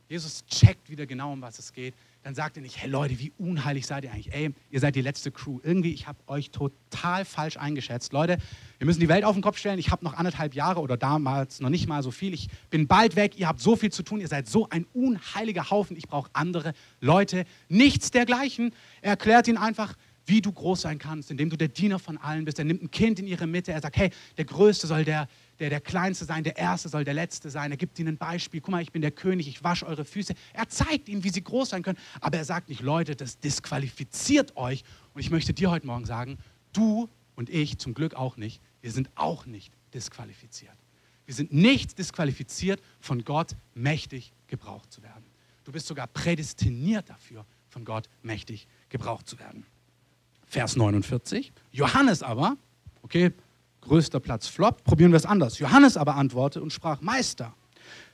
Jesus checkt wieder genau, um was es geht, dann sagt er nicht, hey Leute, wie unheilig seid ihr eigentlich? Ey, ihr seid die letzte Crew. Irgendwie, ich habe euch total falsch eingeschätzt. Leute, wir müssen die Welt auf den Kopf stellen. Ich habe noch anderthalb Jahre oder damals noch nicht mal so viel. Ich bin bald weg. Ihr habt so viel zu tun. Ihr seid so ein unheiliger Haufen. Ich brauche andere Leute. Nichts dergleichen. Er erklärt ihnen einfach, wie du groß sein kannst, indem du der Diener von allen bist. Er nimmt ein Kind in ihre Mitte. Er sagt, hey, der Größte soll der, der, der Kleinste sein, der Erste soll der Letzte sein. Er gibt ihnen ein Beispiel. Guck mal, ich bin der König, ich wasche eure Füße. Er zeigt ihnen, wie sie groß sein können. Aber er sagt nicht, Leute, das disqualifiziert euch. Und ich möchte dir heute Morgen sagen, du und ich zum Glück auch nicht, wir sind auch nicht disqualifiziert. Wir sind nicht disqualifiziert, von Gott mächtig gebraucht zu werden. Du bist sogar prädestiniert dafür, von Gott mächtig gebraucht zu werden. Vers 49. Johannes aber, okay, größter Platz flop, probieren wir es anders. Johannes aber antwortete und sprach, Meister,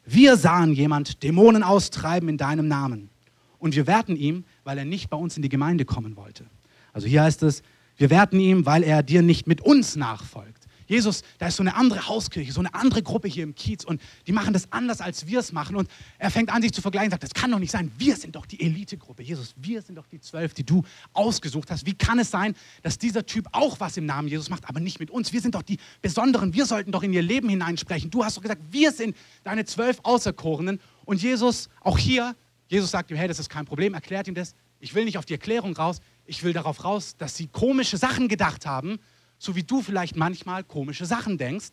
wir sahen jemand Dämonen austreiben in deinem Namen. Und wir werten ihm, weil er nicht bei uns in die Gemeinde kommen wollte. Also hier heißt es, wir werten ihm, weil er dir nicht mit uns nachfolgt. Jesus, da ist so eine andere Hauskirche, so eine andere Gruppe hier im Kiez und die machen das anders, als wir es machen. Und er fängt an, sich zu vergleichen sagt, das kann doch nicht sein. Wir sind doch die Elitegruppe. Jesus, wir sind doch die zwölf, die du ausgesucht hast. Wie kann es sein, dass dieser Typ auch was im Namen Jesus macht, aber nicht mit uns? Wir sind doch die Besonderen. Wir sollten doch in ihr Leben hineinsprechen. Du hast doch gesagt, wir sind deine zwölf Auserkorenen. Und Jesus, auch hier, Jesus sagt ihm, hey, das ist kein Problem, erklärt ihm das. Ich will nicht auf die Erklärung raus. Ich will darauf raus, dass sie komische Sachen gedacht haben so wie du vielleicht manchmal komische Sachen denkst.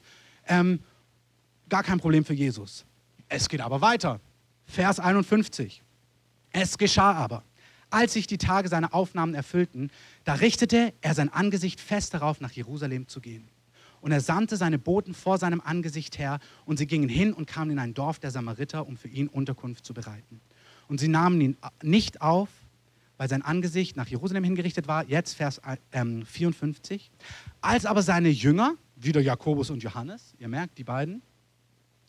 Ähm, gar kein Problem für Jesus. Es geht aber weiter. Vers 51. Es geschah aber, als sich die Tage seiner Aufnahmen erfüllten, da richtete er sein Angesicht fest darauf, nach Jerusalem zu gehen. Und er sandte seine Boten vor seinem Angesicht her, und sie gingen hin und kamen in ein Dorf der Samariter, um für ihn Unterkunft zu bereiten. Und sie nahmen ihn nicht auf, weil sein Angesicht nach Jerusalem hingerichtet war. Jetzt Vers ähm, 54. Als aber seine Jünger, wieder Jakobus und Johannes, ihr merkt, die beiden,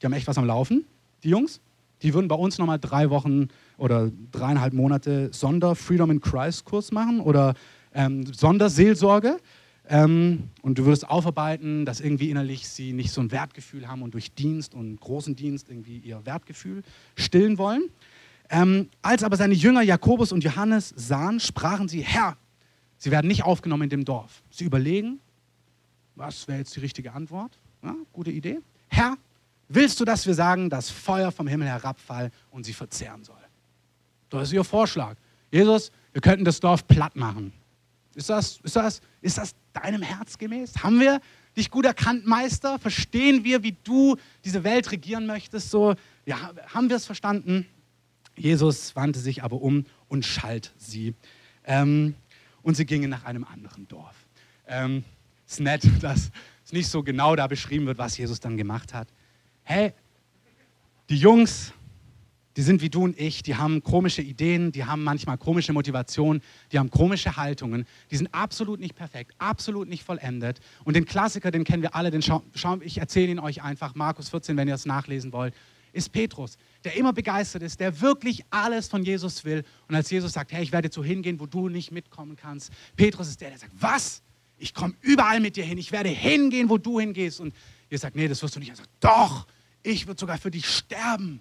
die haben echt was am Laufen, die Jungs, die würden bei uns nochmal drei Wochen oder dreieinhalb Monate Sonder-Freedom in Christ-Kurs machen oder ähm, Sonderseelsorge. Ähm, und du würdest aufarbeiten, dass irgendwie innerlich sie nicht so ein Wertgefühl haben und durch Dienst und großen Dienst irgendwie ihr Wertgefühl stillen wollen. Ähm, als aber seine Jünger Jakobus und Johannes sahen, sprachen sie, Herr, sie werden nicht aufgenommen in dem Dorf. Sie überlegen, was wäre jetzt die richtige Antwort? Ja, gute Idee. Herr, willst du, dass wir sagen, dass Feuer vom Himmel herabfallen und sie verzehren soll? Das ist ihr Vorschlag. Jesus, wir wir könnten das Dorf platt machen. Ist das, ist das, ist das deinem Herz gemäß? Haben wir dich gut erkannt, Meister? Verstehen wir, wie du diese Welt regieren möchtest? So, ja, haben wir es verstanden? Jesus wandte sich aber um und schalt sie. Ähm, und sie gingen nach einem anderen Dorf. Ähm, ist nett, dass es nicht so genau da beschrieben wird, was Jesus dann gemacht hat. Hey, die Jungs, die sind wie du und ich, die haben komische Ideen, die haben manchmal komische Motivationen, die haben komische Haltungen, die sind absolut nicht perfekt, absolut nicht vollendet. Und den Klassiker, den kennen wir alle, den schau, schau ich erzähle ihn euch einfach, Markus 14, wenn ihr es nachlesen wollt, ist Petrus, der immer begeistert ist, der wirklich alles von Jesus will. Und als Jesus sagt, hey, ich werde zu hingehen, wo du nicht mitkommen kannst, Petrus ist der, der sagt, was? Ich komme überall mit dir hin, ich werde hingehen, wo du hingehst. Und ihr sagt, nee, das wirst du nicht. Er sagt, doch, ich würde sogar für dich sterben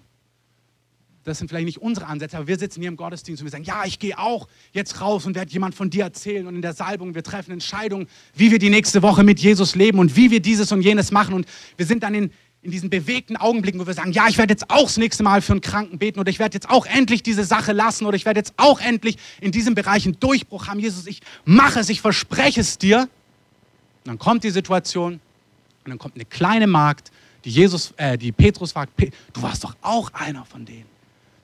das sind vielleicht nicht unsere Ansätze, aber wir sitzen hier im Gottesdienst und wir sagen, ja, ich gehe auch jetzt raus und werde jemand von dir erzählen und in der Salbung, wir treffen Entscheidungen, wie wir die nächste Woche mit Jesus leben und wie wir dieses und jenes machen und wir sind dann in, in diesen bewegten Augenblicken, wo wir sagen, ja, ich werde jetzt auch das nächste Mal für einen Kranken beten oder ich werde jetzt auch endlich diese Sache lassen oder ich werde jetzt auch endlich in diesem Bereich einen Durchbruch haben. Jesus, ich mache es, ich verspreche es dir. Und dann kommt die Situation und dann kommt eine kleine Magd, die, Jesus, äh, die Petrus fragt, du warst doch auch einer von denen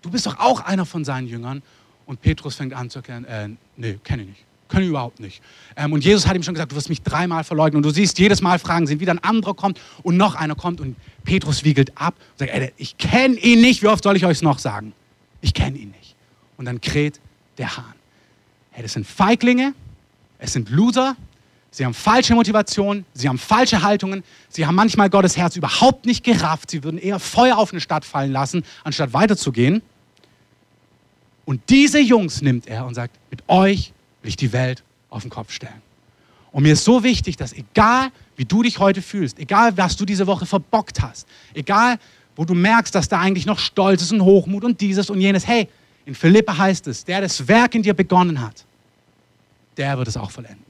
du bist doch auch einer von seinen Jüngern. Und Petrus fängt an zu erklären, äh, nee, kenne ich nicht. Kenne ich überhaupt nicht. Ähm, und Jesus hat ihm schon gesagt, du wirst mich dreimal verleugnen. Und du siehst, jedes Mal Fragen sind, wieder ein anderer kommt und noch einer kommt. Und Petrus wiegelt ab und sagt, ey, ich kenne ihn nicht. Wie oft soll ich euch noch sagen? Ich kenne ihn nicht. Und dann kräht der Hahn. Hey, das sind Feiglinge, es sind Loser, sie haben falsche Motivationen, sie haben falsche Haltungen, sie haben manchmal Gottes Herz überhaupt nicht gerafft. Sie würden eher Feuer auf eine Stadt fallen lassen, anstatt weiterzugehen. Und diese Jungs nimmt er und sagt, mit euch will ich die Welt auf den Kopf stellen. Und mir ist so wichtig, dass egal wie du dich heute fühlst, egal was du diese Woche verbockt hast, egal wo du merkst, dass da eigentlich noch Stolz ist und Hochmut und dieses und jenes, hey, in Philippe heißt es, der das Werk in dir begonnen hat, der wird es auch vollenden.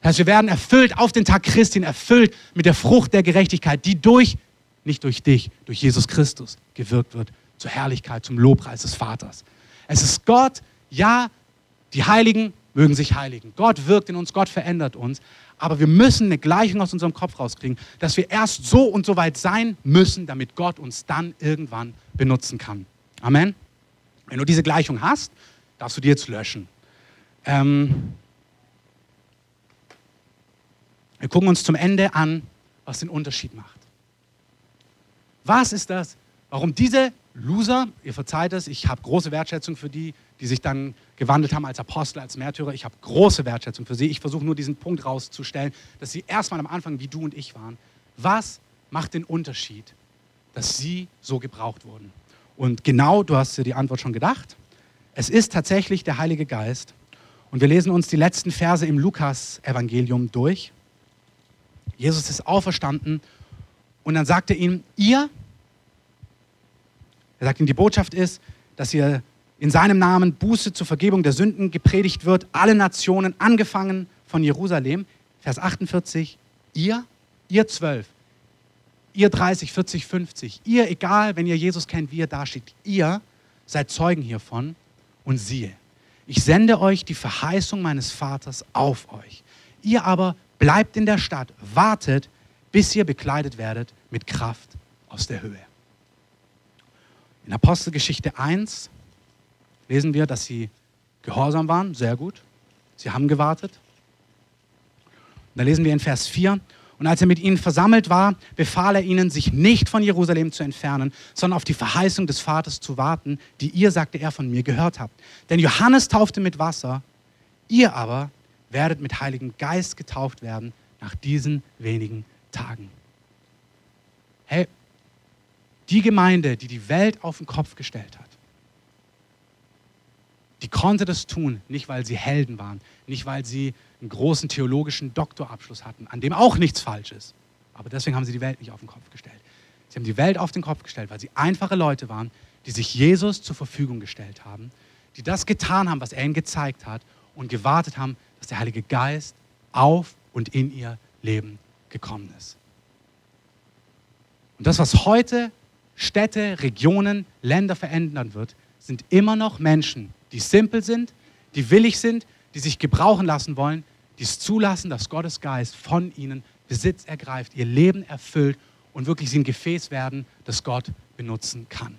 Das heißt, wir werden erfüllt auf den Tag Christi, erfüllt mit der Frucht der Gerechtigkeit, die durch, nicht durch dich, durch Jesus Christus gewirkt wird, zur Herrlichkeit, zum Lobpreis des Vaters. Es ist Gott, ja, die Heiligen mögen sich heiligen. Gott wirkt in uns, Gott verändert uns. Aber wir müssen eine Gleichung aus unserem Kopf rauskriegen, dass wir erst so und so weit sein müssen, damit Gott uns dann irgendwann benutzen kann. Amen. Wenn du diese Gleichung hast, darfst du die jetzt löschen. Ähm wir gucken uns zum Ende an, was den Unterschied macht. Was ist das, warum diese Loser, ihr verzeiht es, ich habe große Wertschätzung für die, die sich dann gewandelt haben als Apostel, als Märtyrer. Ich habe große Wertschätzung für sie. Ich versuche nur diesen Punkt rauszustellen, dass sie erstmal am Anfang wie du und ich waren. Was macht den Unterschied, dass sie so gebraucht wurden? Und genau, du hast dir die Antwort schon gedacht. Es ist tatsächlich der Heilige Geist. Und wir lesen uns die letzten Verse im Lukas-Evangelium durch. Jesus ist auferstanden und dann sagt er ihnen, ihr er sagt ihnen, die Botschaft ist, dass ihr in seinem Namen Buße zur Vergebung der Sünden gepredigt wird, alle Nationen, angefangen von Jerusalem. Vers 48, ihr, ihr zwölf, ihr 30, 40, 50, ihr, egal, wenn ihr Jesus kennt, wie ihr dasteht, ihr seid Zeugen hiervon und siehe, ich sende euch die Verheißung meines Vaters auf euch. Ihr aber bleibt in der Stadt, wartet, bis ihr bekleidet werdet mit Kraft aus der Höhe. In Apostelgeschichte 1 lesen wir, dass sie gehorsam waren, sehr gut. Sie haben gewartet. Und da lesen wir in Vers 4, und als er mit ihnen versammelt war, befahl er ihnen, sich nicht von Jerusalem zu entfernen, sondern auf die Verheißung des Vaters zu warten, die ihr, sagte er, von mir gehört habt. Denn Johannes taufte mit Wasser, ihr aber werdet mit Heiligen Geist getauft werden nach diesen wenigen Tagen. Hey, die Gemeinde, die die Welt auf den Kopf gestellt hat, die konnte das tun, nicht weil sie Helden waren, nicht weil sie einen großen theologischen Doktorabschluss hatten, an dem auch nichts falsch ist. Aber deswegen haben sie die Welt nicht auf den Kopf gestellt. Sie haben die Welt auf den Kopf gestellt, weil sie einfache Leute waren, die sich Jesus zur Verfügung gestellt haben, die das getan haben, was er ihnen gezeigt hat und gewartet haben, dass der Heilige Geist auf und in ihr Leben gekommen ist. Und das, was heute Städte, Regionen, Länder verändern wird, sind immer noch Menschen, die simpel sind, die willig sind, die sich gebrauchen lassen wollen, die es zulassen, dass Gottes Geist von ihnen Besitz ergreift, ihr Leben erfüllt und wirklich sie ein Gefäß werden, das Gott benutzen kann.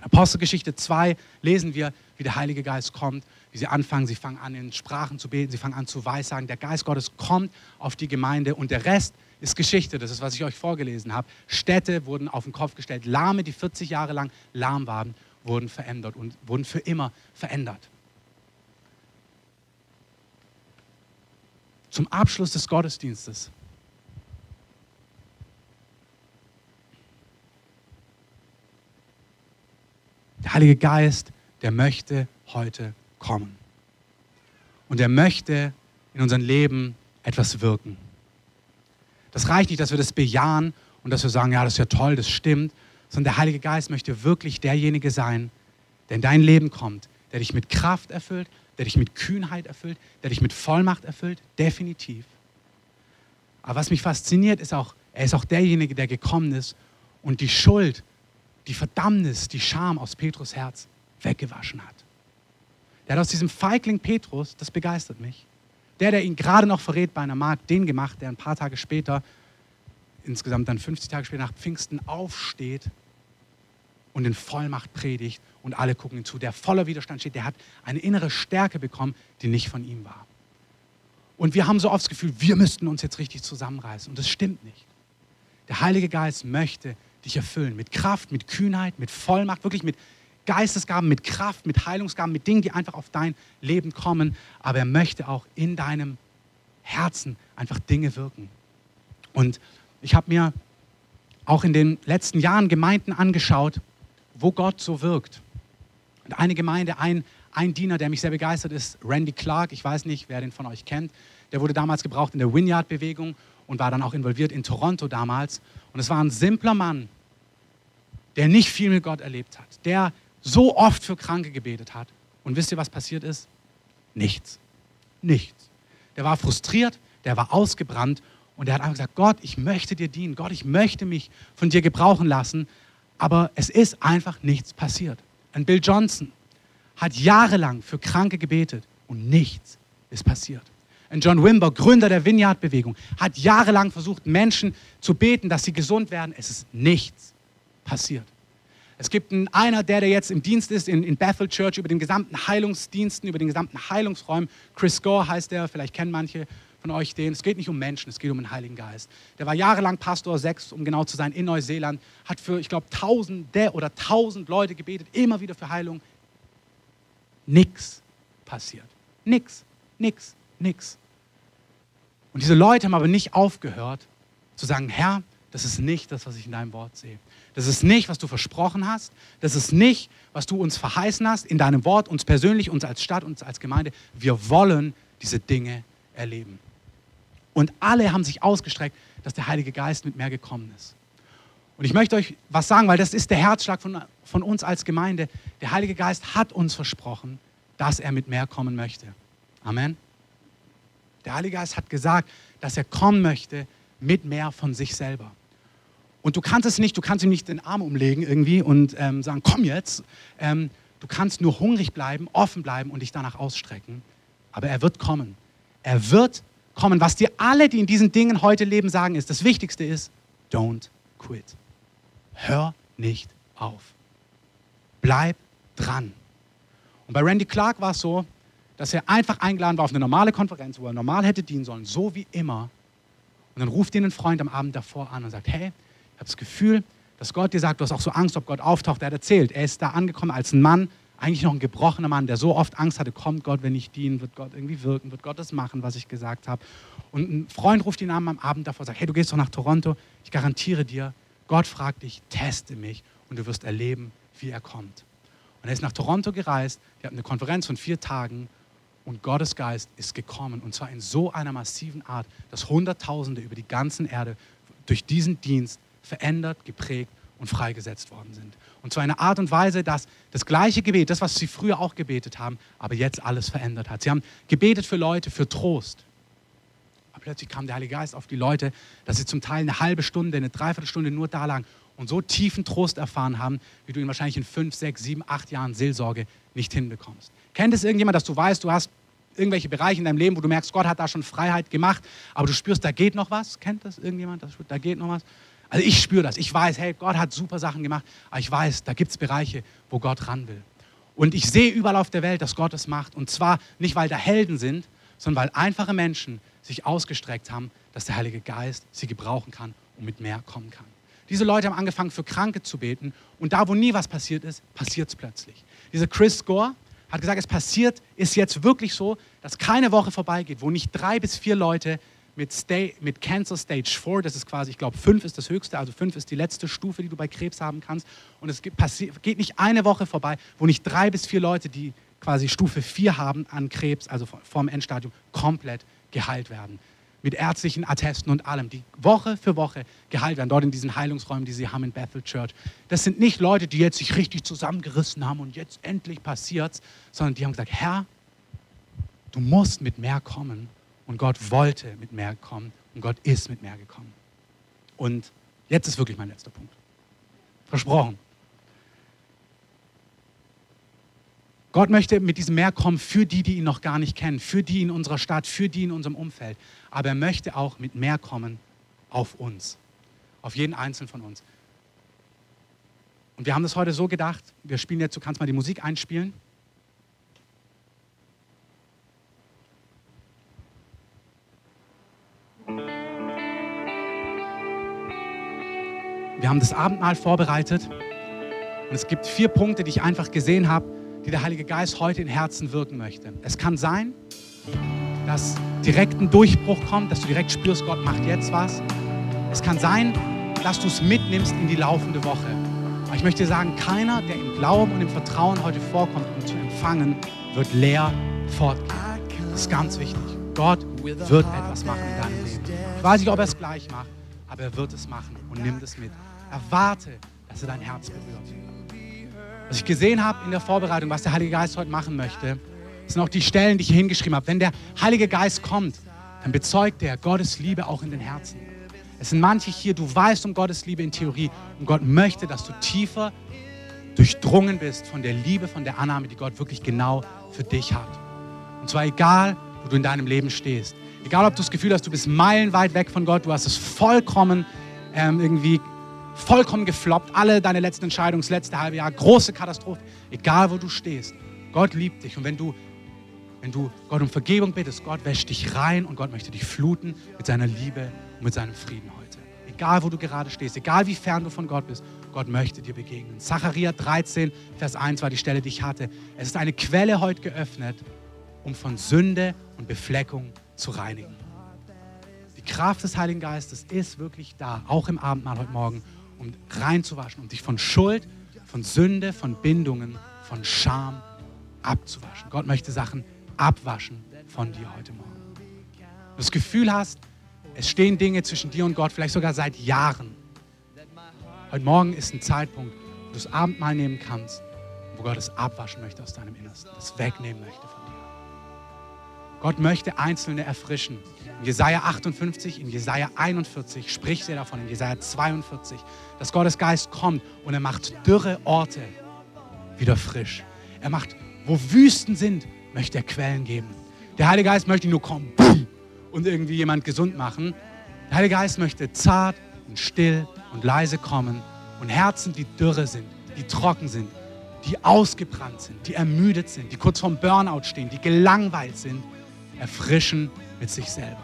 Apostelgeschichte 2 lesen wir, wie der Heilige Geist kommt, wie sie anfangen, sie fangen an in Sprachen zu beten, sie fangen an zu weissagen. Der Geist Gottes kommt auf die Gemeinde und der Rest ist Geschichte, das ist, was ich euch vorgelesen habe. Städte wurden auf den Kopf gestellt, Lahme, die 40 Jahre lang lahm waren, wurden verändert und wurden für immer verändert. Zum Abschluss des Gottesdienstes Der Heilige Geist, der möchte heute kommen. Und er möchte in unserem Leben etwas wirken. Das reicht nicht, dass wir das bejahen und dass wir sagen, ja, das ist ja toll, das stimmt, sondern der Heilige Geist möchte wirklich derjenige sein, der in dein Leben kommt, der dich mit Kraft erfüllt, der dich mit Kühnheit erfüllt, der dich mit Vollmacht erfüllt, definitiv. Aber was mich fasziniert, ist auch, er ist auch derjenige, der gekommen ist und die Schuld, die Verdammnis, die Scham aus Petrus Herz weggewaschen hat. Der hat aus diesem Feigling Petrus, das begeistert mich, der, der ihn gerade noch verrät bei einer Magd, den gemacht, der ein paar Tage später, insgesamt dann 50 Tage später nach Pfingsten aufsteht und in Vollmacht predigt und alle gucken ihm zu. Der voller Widerstand steht, der hat eine innere Stärke bekommen, die nicht von ihm war. Und wir haben so oft das Gefühl, wir müssten uns jetzt richtig zusammenreißen. Und das stimmt nicht. Der Heilige Geist möchte dich erfüllen mit Kraft, mit Kühnheit, mit Vollmacht, wirklich mit Geistesgaben, mit Kraft, mit Heilungsgaben, mit Dingen, die einfach auf dein Leben kommen. Aber er möchte auch in deinem Herzen einfach Dinge wirken. Und ich habe mir auch in den letzten Jahren Gemeinden angeschaut, wo Gott so wirkt. Und eine Gemeinde, ein, ein Diener, der mich sehr begeistert ist, Randy Clark. Ich weiß nicht, wer den von euch kennt. Der wurde damals gebraucht in der Vineyard-Bewegung und war dann auch involviert in Toronto damals. Und es war ein simpler Mann, der nicht viel mit Gott erlebt hat, der so oft für Kranke gebetet hat. Und wisst ihr, was passiert ist? Nichts. Nichts. Der war frustriert, der war ausgebrannt und er hat einfach gesagt, Gott, ich möchte dir dienen, Gott, ich möchte mich von dir gebrauchen lassen, aber es ist einfach nichts passiert. Ein Bill Johnson hat jahrelang für Kranke gebetet und nichts ist passiert. Ein John Wimber, Gründer der Vineyard-Bewegung, hat jahrelang versucht, Menschen zu beten, dass sie gesund werden. Es ist nichts passiert. Es gibt einen, einer, der, der jetzt im Dienst ist in, in Bethel Church über den gesamten Heilungsdiensten, über den gesamten Heilungsräumen. Chris Gore heißt der, vielleicht kennen manche von euch den. Es geht nicht um Menschen, es geht um den Heiligen Geist. Der war jahrelang Pastor, sechs, um genau zu sein, in Neuseeland, hat für, ich glaube, tausende oder tausend Leute gebetet, immer wieder für Heilung. Nix passiert. Nix, nix, nix. Und diese Leute haben aber nicht aufgehört zu sagen, Herr, das ist nicht das, was ich in deinem Wort sehe. Das ist nicht, was du versprochen hast. Das ist nicht, was du uns verheißen hast in deinem Wort, uns persönlich, uns als Stadt, uns als Gemeinde. Wir wollen diese Dinge erleben. Und alle haben sich ausgestreckt, dass der Heilige Geist mit mehr gekommen ist. Und ich möchte euch was sagen, weil das ist der Herzschlag von, von uns als Gemeinde. Der Heilige Geist hat uns versprochen, dass er mit mehr kommen möchte. Amen. Der Heilige Geist hat gesagt, dass er kommen möchte mit mehr von sich selber. Und du kannst es nicht, du kannst ihm nicht den Arm umlegen irgendwie und ähm, sagen, komm jetzt. Ähm, du kannst nur hungrig bleiben, offen bleiben und dich danach ausstrecken. Aber er wird kommen. Er wird kommen. Was dir alle, die in diesen Dingen heute leben, sagen, ist, das Wichtigste ist, don't quit. Hör nicht auf. Bleib dran. Und bei Randy Clark war es so, dass er einfach eingeladen war auf eine normale Konferenz, wo er normal hätte dienen sollen, so wie immer. Und dann ruft ihn ein Freund am Abend davor an und sagt, hey, habe das Gefühl, dass Gott dir sagt, du hast auch so Angst, ob Gott auftaucht. Er hat erzählt, er ist da angekommen als ein Mann, eigentlich noch ein gebrochener Mann, der so oft Angst hatte, kommt Gott, wenn ich diene, wird Gott irgendwie wirken, wird Gott das machen, was ich gesagt habe. Und ein Freund ruft ihn an am Abend davor sagt, hey, du gehst doch nach Toronto, ich garantiere dir, Gott fragt dich, teste mich und du wirst erleben, wie er kommt. Und er ist nach Toronto gereist, wir hatten eine Konferenz von vier Tagen und Gottes Geist ist gekommen und zwar in so einer massiven Art, dass Hunderttausende über die ganzen Erde durch diesen Dienst verändert, geprägt und freigesetzt worden sind. Und zwar eine Art und Weise, dass das gleiche Gebet, das, was sie früher auch gebetet haben, aber jetzt alles verändert hat. Sie haben gebetet für Leute, für Trost. Aber plötzlich kam der Heilige Geist auf die Leute, dass sie zum Teil eine halbe Stunde, eine Dreiviertelstunde nur da lagen und so tiefen Trost erfahren haben, wie du ihn wahrscheinlich in fünf, sechs, sieben, acht Jahren Seelsorge nicht hinbekommst. Kennt es irgendjemand, dass du weißt, du hast irgendwelche Bereiche in deinem Leben, wo du merkst, Gott hat da schon Freiheit gemacht, aber du spürst, da geht noch was? Kennt das irgendjemand? Da geht noch was? Also ich spüre das. Ich weiß, hey, Gott hat super Sachen gemacht, aber ich weiß, da gibt es Bereiche, wo Gott ran will. Und ich sehe überall auf der Welt, dass Gott es macht. Und zwar nicht, weil da Helden sind, sondern weil einfache Menschen sich ausgestreckt haben, dass der Heilige Geist sie gebrauchen kann und mit mehr kommen kann. Diese Leute haben angefangen, für Kranke zu beten. Und da, wo nie was passiert ist, passiert es plötzlich. Dieser Chris Gore hat gesagt, es passiert, ist jetzt wirklich so, dass keine Woche vorbeigeht, wo nicht drei bis vier Leute mit, Stay, mit Cancer Stage 4, das ist quasi, ich glaube, 5 ist das höchste, also 5 ist die letzte Stufe, die du bei Krebs haben kannst. Und es geht, geht nicht eine Woche vorbei, wo nicht drei bis vier Leute, die quasi Stufe 4 haben an Krebs, also vom Endstadium, komplett geheilt werden mit ärztlichen Attesten und allem, die Woche für Woche geheilt werden, dort in diesen Heilungsräumen, die sie haben in Bethel Church. Das sind nicht Leute, die jetzt sich richtig zusammengerissen haben und jetzt endlich passiert's, sondern die haben gesagt, Herr, du musst mit mehr kommen. Und Gott wollte mit mehr kommen und Gott ist mit mehr gekommen. Und jetzt ist wirklich mein letzter Punkt. Versprochen. Gott möchte mit diesem Meer kommen für die, die ihn noch gar nicht kennen, für die in unserer Stadt, für die in unserem Umfeld. Aber er möchte auch mit mehr kommen auf uns, auf jeden Einzelnen von uns. Und wir haben das heute so gedacht, wir spielen jetzt, du kannst mal die Musik einspielen. Wir haben das Abendmahl vorbereitet und es gibt vier Punkte, die ich einfach gesehen habe, die der Heilige Geist heute in Herzen wirken möchte. Es kann sein, dass direkt ein Durchbruch kommt, dass du direkt spürst, Gott macht jetzt was. Es kann sein, dass du es mitnimmst in die laufende Woche. Aber ich möchte sagen, keiner, der im Glauben und im Vertrauen heute vorkommt, um zu empfangen, wird leer fortgehen. Das ist ganz wichtig. Gott wird etwas machen in deinem Leben. Ich weiß nicht, ob er es gleich macht, aber er wird es machen und nimm es mit. Erwarte, dass er dein Herz berührt. Was ich gesehen habe in der Vorbereitung, was der Heilige Geist heute machen möchte, sind auch die Stellen, die ich hier hingeschrieben habe. Wenn der Heilige Geist kommt, dann bezeugt er Gottes Liebe auch in den Herzen. Es sind manche hier, du weißt um Gottes Liebe in Theorie und Gott möchte, dass du tiefer durchdrungen bist von der Liebe, von der Annahme, die Gott wirklich genau für dich hat. Und zwar egal, wo du in deinem Leben stehst. Egal, ob du das Gefühl hast, du bist meilenweit weg von Gott, du hast es vollkommen ähm, irgendwie vollkommen gefloppt, alle deine letzten Entscheidungen, das letzte halbe Jahr, große Katastrophe, egal wo du stehst. Gott liebt dich und wenn du, wenn du Gott um Vergebung bittest, Gott wäscht dich rein und Gott möchte dich fluten mit seiner Liebe und mit seinem Frieden heute. Egal wo du gerade stehst, egal wie fern du von Gott bist, Gott möchte dir begegnen. Zachariah 13, Vers 1 war die Stelle, die ich hatte. Es ist eine Quelle heute geöffnet, um von Sünde und Befleckung zu reinigen. Die Kraft des Heiligen Geistes ist wirklich da, auch im Abendmahl heute Morgen, um reinzuwaschen, um dich von Schuld, von Sünde, von Bindungen, von Scham abzuwaschen. Gott möchte Sachen abwaschen von dir heute Morgen. Wenn du das Gefühl hast, es stehen Dinge zwischen dir und Gott, vielleicht sogar seit Jahren. Heute Morgen ist ein Zeitpunkt, wo du das Abendmahl nehmen kannst, wo Gott es abwaschen möchte aus deinem Innersten, es wegnehmen möchte von. Gott möchte Einzelne erfrischen. In Jesaja 58, in Jesaja 41 spricht er davon, in Jesaja 42, dass Gottes Geist kommt und er macht dürre Orte wieder frisch. Er macht, wo Wüsten sind, möchte er Quellen geben. Der Heilige Geist möchte nur kommen und irgendwie jemand gesund machen. Der Heilige Geist möchte zart und still und leise kommen und Herzen, die dürre sind, die trocken sind, die ausgebrannt sind, die ermüdet sind, die kurz vorm Burnout stehen, die gelangweilt sind, erfrischen mit sich selber.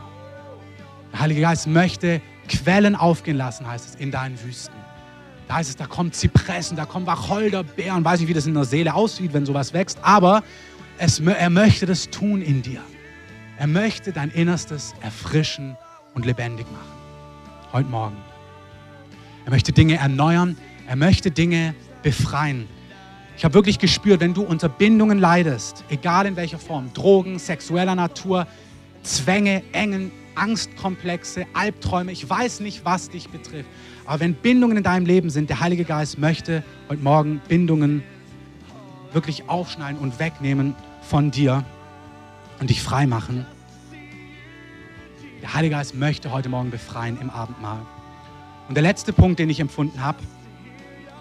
Der Heilige Geist möchte Quellen aufgehen lassen, heißt es, in deinen Wüsten. Da heißt es, da kommen Zypressen, da kommen Wacholderbeeren. Weiß nicht, wie das in der Seele aussieht, wenn sowas wächst, aber es, er möchte das tun in dir. Er möchte dein Innerstes erfrischen und lebendig machen. Heute Morgen. Er möchte Dinge erneuern. Er möchte Dinge befreien. Ich habe wirklich gespürt, wenn du unter Bindungen leidest, egal in welcher Form, Drogen, sexueller Natur, Zwänge, Engen, Angstkomplexe, Albträume, ich weiß nicht, was dich betrifft. Aber wenn Bindungen in deinem Leben sind, der Heilige Geist möchte heute Morgen Bindungen wirklich aufschneiden und wegnehmen von dir und dich frei machen. Der Heilige Geist möchte heute Morgen befreien im Abendmahl. Und der letzte Punkt, den ich empfunden habe,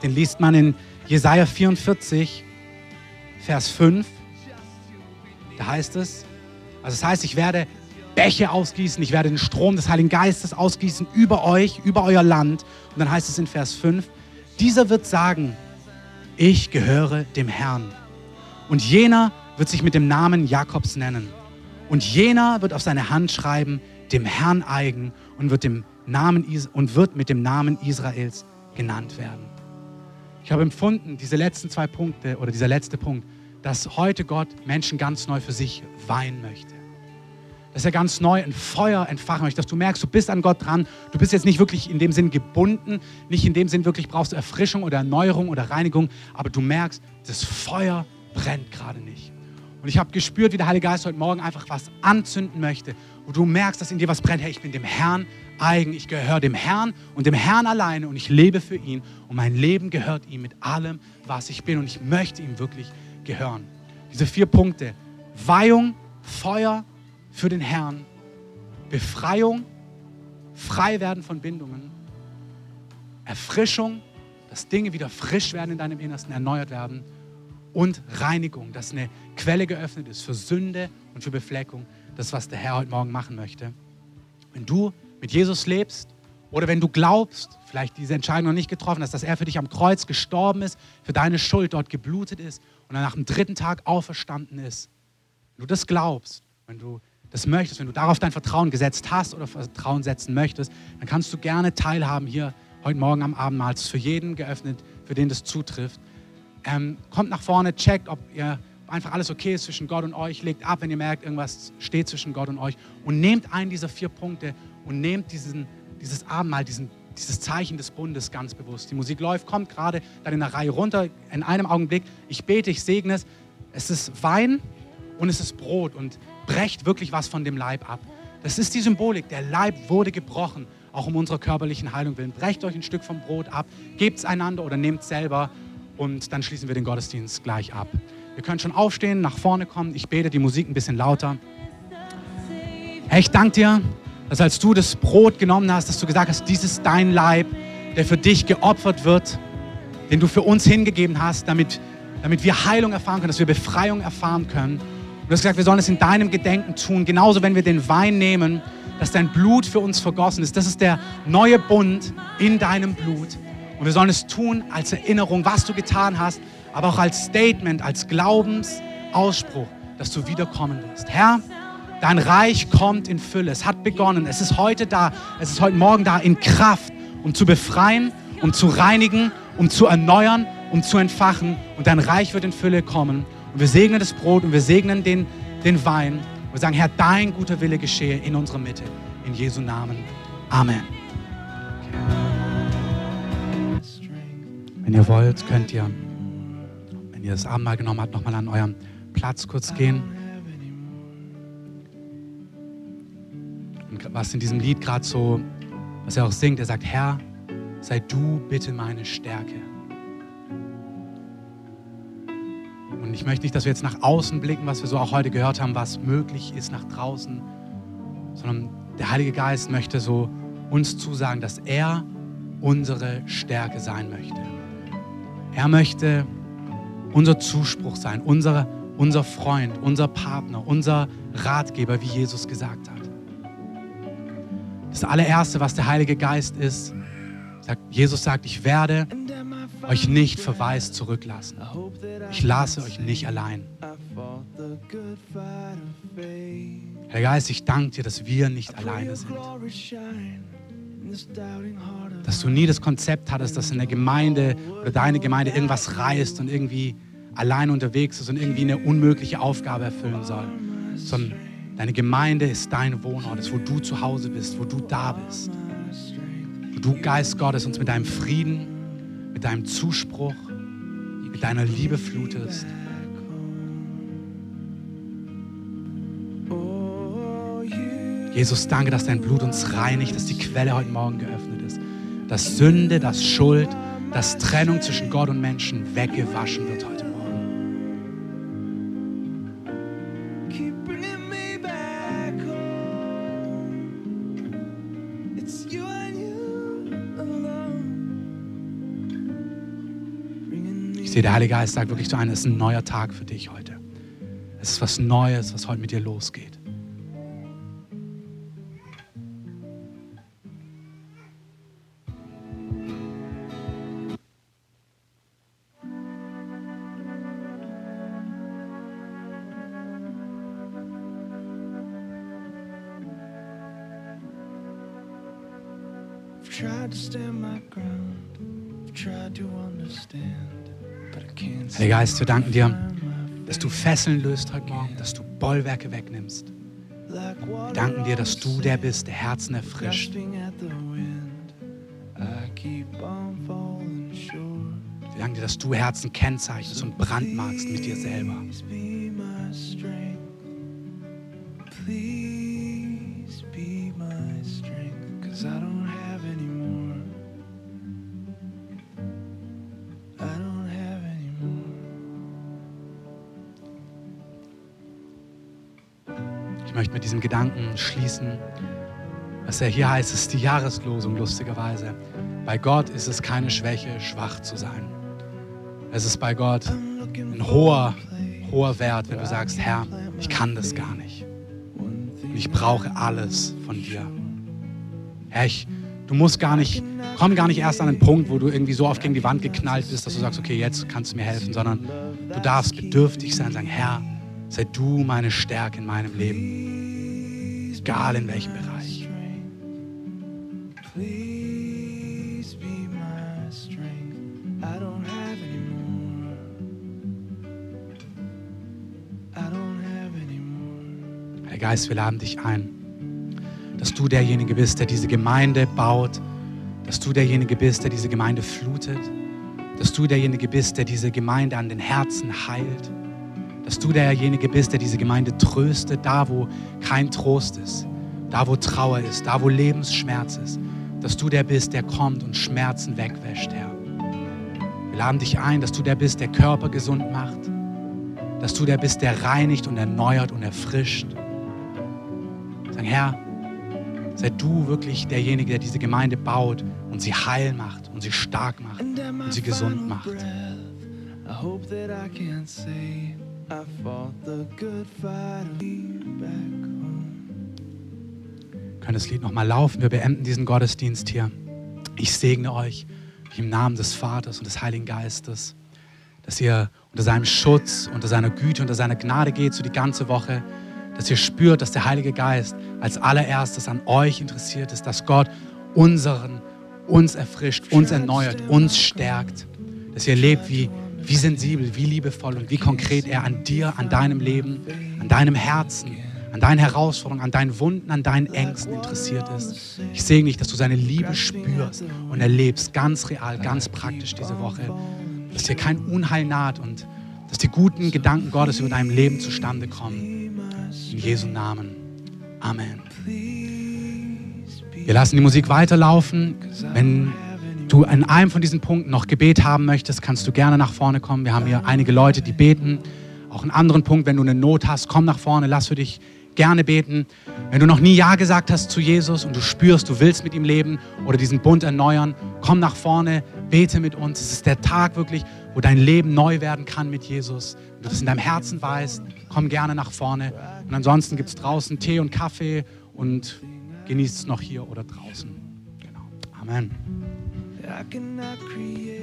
den liest man in Jesaja 44, Vers 5. da heißt es, also es heißt, ich werde Bäche ausgießen, ich werde den Strom des Heiligen Geistes ausgießen über euch, über euer Land. Und dann heißt es in Vers 5, dieser wird sagen, ich gehöre dem Herrn. Und jener wird sich mit dem Namen Jakobs nennen. Und jener wird auf seine Hand schreiben, dem Herrn eigen und wird, dem Namen, und wird mit dem Namen Israels genannt werden. Ich habe empfunden, diese letzten zwei Punkte oder dieser letzte Punkt, dass heute Gott Menschen ganz neu für sich weinen möchte. Dass er ganz neu ein Feuer entfachen möchte, dass du merkst, du bist an Gott dran. Du bist jetzt nicht wirklich in dem Sinn gebunden, nicht in dem Sinn wirklich brauchst du Erfrischung oder Erneuerung oder Reinigung, aber du merkst, das Feuer brennt gerade nicht. Und ich habe gespürt, wie der Heilige Geist heute Morgen einfach was anzünden möchte, wo du merkst, dass in dir was brennt. Hey, ich bin dem Herrn eigen, ich gehöre dem Herrn und dem Herrn alleine und ich lebe für ihn und mein Leben gehört ihm mit allem, was ich bin und ich möchte ihm wirklich gehören. Diese vier Punkte, Weihung, Feuer für den Herrn, Befreiung, frei werden von Bindungen, Erfrischung, dass Dinge wieder frisch werden in deinem Innersten, erneuert werden und Reinigung, dass eine Quelle geöffnet ist für Sünde und für Befleckung. Das, was der Herr heute Morgen machen möchte. Wenn du mit Jesus lebst oder wenn du glaubst, vielleicht diese Entscheidung noch nicht getroffen hast, dass er für dich am Kreuz gestorben ist, für deine Schuld dort geblutet ist und dann nach dem dritten Tag auferstanden ist. Wenn du das glaubst, wenn du das möchtest, wenn du darauf dein Vertrauen gesetzt hast oder Vertrauen setzen möchtest, dann kannst du gerne teilhaben hier heute Morgen am Abendmahl. Es ist für jeden geöffnet, für den das zutrifft. Ähm, kommt nach vorne, checkt, ob ihr einfach alles okay ist zwischen Gott und euch, legt ab, wenn ihr merkt, irgendwas steht zwischen Gott und euch und nehmt einen dieser vier Punkte und nehmt diesen, dieses Abendmahl, diesen, dieses Zeichen des Bundes ganz bewusst. Die Musik läuft, kommt gerade dann in der Reihe runter, in einem Augenblick. Ich bete, ich segne es. Es ist Wein und es ist Brot und brecht wirklich was von dem Leib ab. Das ist die Symbolik. Der Leib wurde gebrochen, auch um unserer körperlichen Heilung willen. Brecht euch ein Stück vom Brot ab, gebt es einander oder nehmt es selber und dann schließen wir den Gottesdienst gleich ab. Ihr könnt schon aufstehen, nach vorne kommen. Ich bete die Musik ein bisschen lauter. Herr, ich danke dir, dass als du das Brot genommen hast, dass du gesagt hast, dies ist dein Leib, der für dich geopfert wird, den du für uns hingegeben hast, damit, damit wir Heilung erfahren können, dass wir Befreiung erfahren können. Und du hast gesagt, wir sollen es in deinem Gedenken tun. Genauso, wenn wir den Wein nehmen, dass dein Blut für uns vergossen ist. Das ist der neue Bund in deinem Blut. Und wir sollen es tun als Erinnerung, was du getan hast, aber auch als Statement, als Glaubensausspruch, dass du wiederkommen wirst. Herr, dein Reich kommt in Fülle. Es hat begonnen. Es ist heute da. Es ist heute Morgen da in Kraft, um zu befreien, um zu reinigen, um zu erneuern, um zu entfachen. Und dein Reich wird in Fülle kommen. Und wir segnen das Brot und wir segnen den, den Wein. Und wir sagen, Herr, dein guter Wille geschehe in unserer Mitte. In Jesu Namen. Amen. Wenn ihr wollt, könnt ihr ihr das Abendmahl genommen habt, nochmal an eurem Platz kurz gehen. Und was in diesem Lied gerade so, was er auch singt, er sagt, Herr, sei du bitte meine Stärke. Und ich möchte nicht, dass wir jetzt nach außen blicken, was wir so auch heute gehört haben, was möglich ist nach draußen, sondern der Heilige Geist möchte so uns zusagen, dass er unsere Stärke sein möchte. Er möchte unser Zuspruch sein, unser, unser Freund, unser Partner, unser Ratgeber, wie Jesus gesagt hat. Das allererste, was der Heilige Geist ist, sagt, Jesus sagt, ich werde euch nicht verwaist zurücklassen. Ich lasse euch nicht allein. Herr Geist, ich danke dir, dass wir nicht alleine sind. Dass du nie das Konzept hattest, dass in der Gemeinde oder deine Gemeinde irgendwas reißt und irgendwie allein unterwegs ist und irgendwie eine unmögliche Aufgabe erfüllen soll, sondern deine Gemeinde ist dein Wohnort, ist, wo du zu Hause bist, wo du da bist. Wo du, Geist Gottes, uns mit deinem Frieden, mit deinem Zuspruch, mit deiner Liebe flutest. Jesus, danke, dass dein Blut uns reinigt, dass die Quelle heute Morgen geöffnet ist. Dass Sünde, dass Schuld, dass Trennung zwischen Gott und Menschen weggewaschen wird heute Sehe, der Heilige Geist sagt wirklich so ein, es ist ein neuer Tag für dich heute. Es ist was Neues, was heute mit dir losgeht. Geist, wir danken dir, dass du Fesseln löst heute Morgen, dass du Bollwerke wegnimmst. Wir danken dir, dass du der bist, der Herzen erfrischt. Wir danken dir, dass du Herzen kennzeichnest und brandmarkst mit dir selber. Gedanken schließen. Was er hier heißt, ist die Jahreslosung, lustigerweise. Bei Gott ist es keine Schwäche, schwach zu sein. Es ist bei Gott ein hoher, hoher Wert, wenn du sagst, Herr, ich kann das gar nicht. Und ich brauche alles von dir. Herr, ich, du musst gar nicht, komm gar nicht erst an den Punkt, wo du irgendwie so oft gegen die Wand geknallt bist, dass du sagst, okay, jetzt kannst du mir helfen, sondern du darfst bedürftig sein, sagen, Herr, sei du meine Stärke in meinem Leben egal in welchem Bereich. Herr Geist, wir laden dich ein, dass du derjenige bist, der diese Gemeinde baut, dass du derjenige bist, der diese Gemeinde flutet, dass du derjenige bist, der diese Gemeinde an den Herzen heilt dass du derjenige bist, der diese Gemeinde tröstet, da wo kein Trost ist, da wo Trauer ist, da wo Lebensschmerz ist, dass du der bist, der kommt und Schmerzen wegwäscht, Herr. Wir laden dich ein, dass du der bist, der Körper gesund macht, dass du der bist, der reinigt und erneuert und erfrischt. Sagen, Herr, sei du wirklich derjenige, der diese Gemeinde baut und sie heil macht und sie stark macht und sie gesund macht. I hope that I can say I fought the good fight back home. Können das Lied nochmal laufen? Wir beenden diesen Gottesdienst hier. Ich segne euch im Namen des Vaters und des Heiligen Geistes, dass ihr unter seinem Schutz, unter seiner Güte, unter seiner Gnade geht, so die ganze Woche, dass ihr spürt, dass der Heilige Geist als allererstes an euch interessiert ist, dass Gott unseren, uns erfrischt, uns erneuert, uns stärkt, dass ihr lebt wie wie sensibel, wie liebevoll und wie konkret er an dir, an deinem Leben, an deinem Herzen, an deinen Herausforderungen, an deinen Wunden, an deinen Ängsten interessiert ist. Ich segne dich, dass du seine Liebe spürst und erlebst, ganz real, ganz praktisch diese Woche, dass dir kein Unheil naht und dass die guten Gedanken Gottes über deinem Leben zustande kommen. In Jesu Namen. Amen. Wir lassen die Musik weiterlaufen. Wenn du an einem von diesen Punkten noch Gebet haben möchtest, kannst du gerne nach vorne kommen. Wir haben hier einige Leute, die beten. Auch einen anderen Punkt, wenn du eine Not hast, komm nach vorne, lass für dich gerne beten. Wenn du noch nie Ja gesagt hast zu Jesus und du spürst, du willst mit ihm leben oder diesen Bund erneuern, komm nach vorne, bete mit uns. Es ist der Tag wirklich, wo dein Leben neu werden kann mit Jesus. Wenn du das in deinem Herzen weißt, komm gerne nach vorne. Und ansonsten gibt es draußen Tee und Kaffee und genießt es noch hier oder draußen. Genau. Amen. I cannot create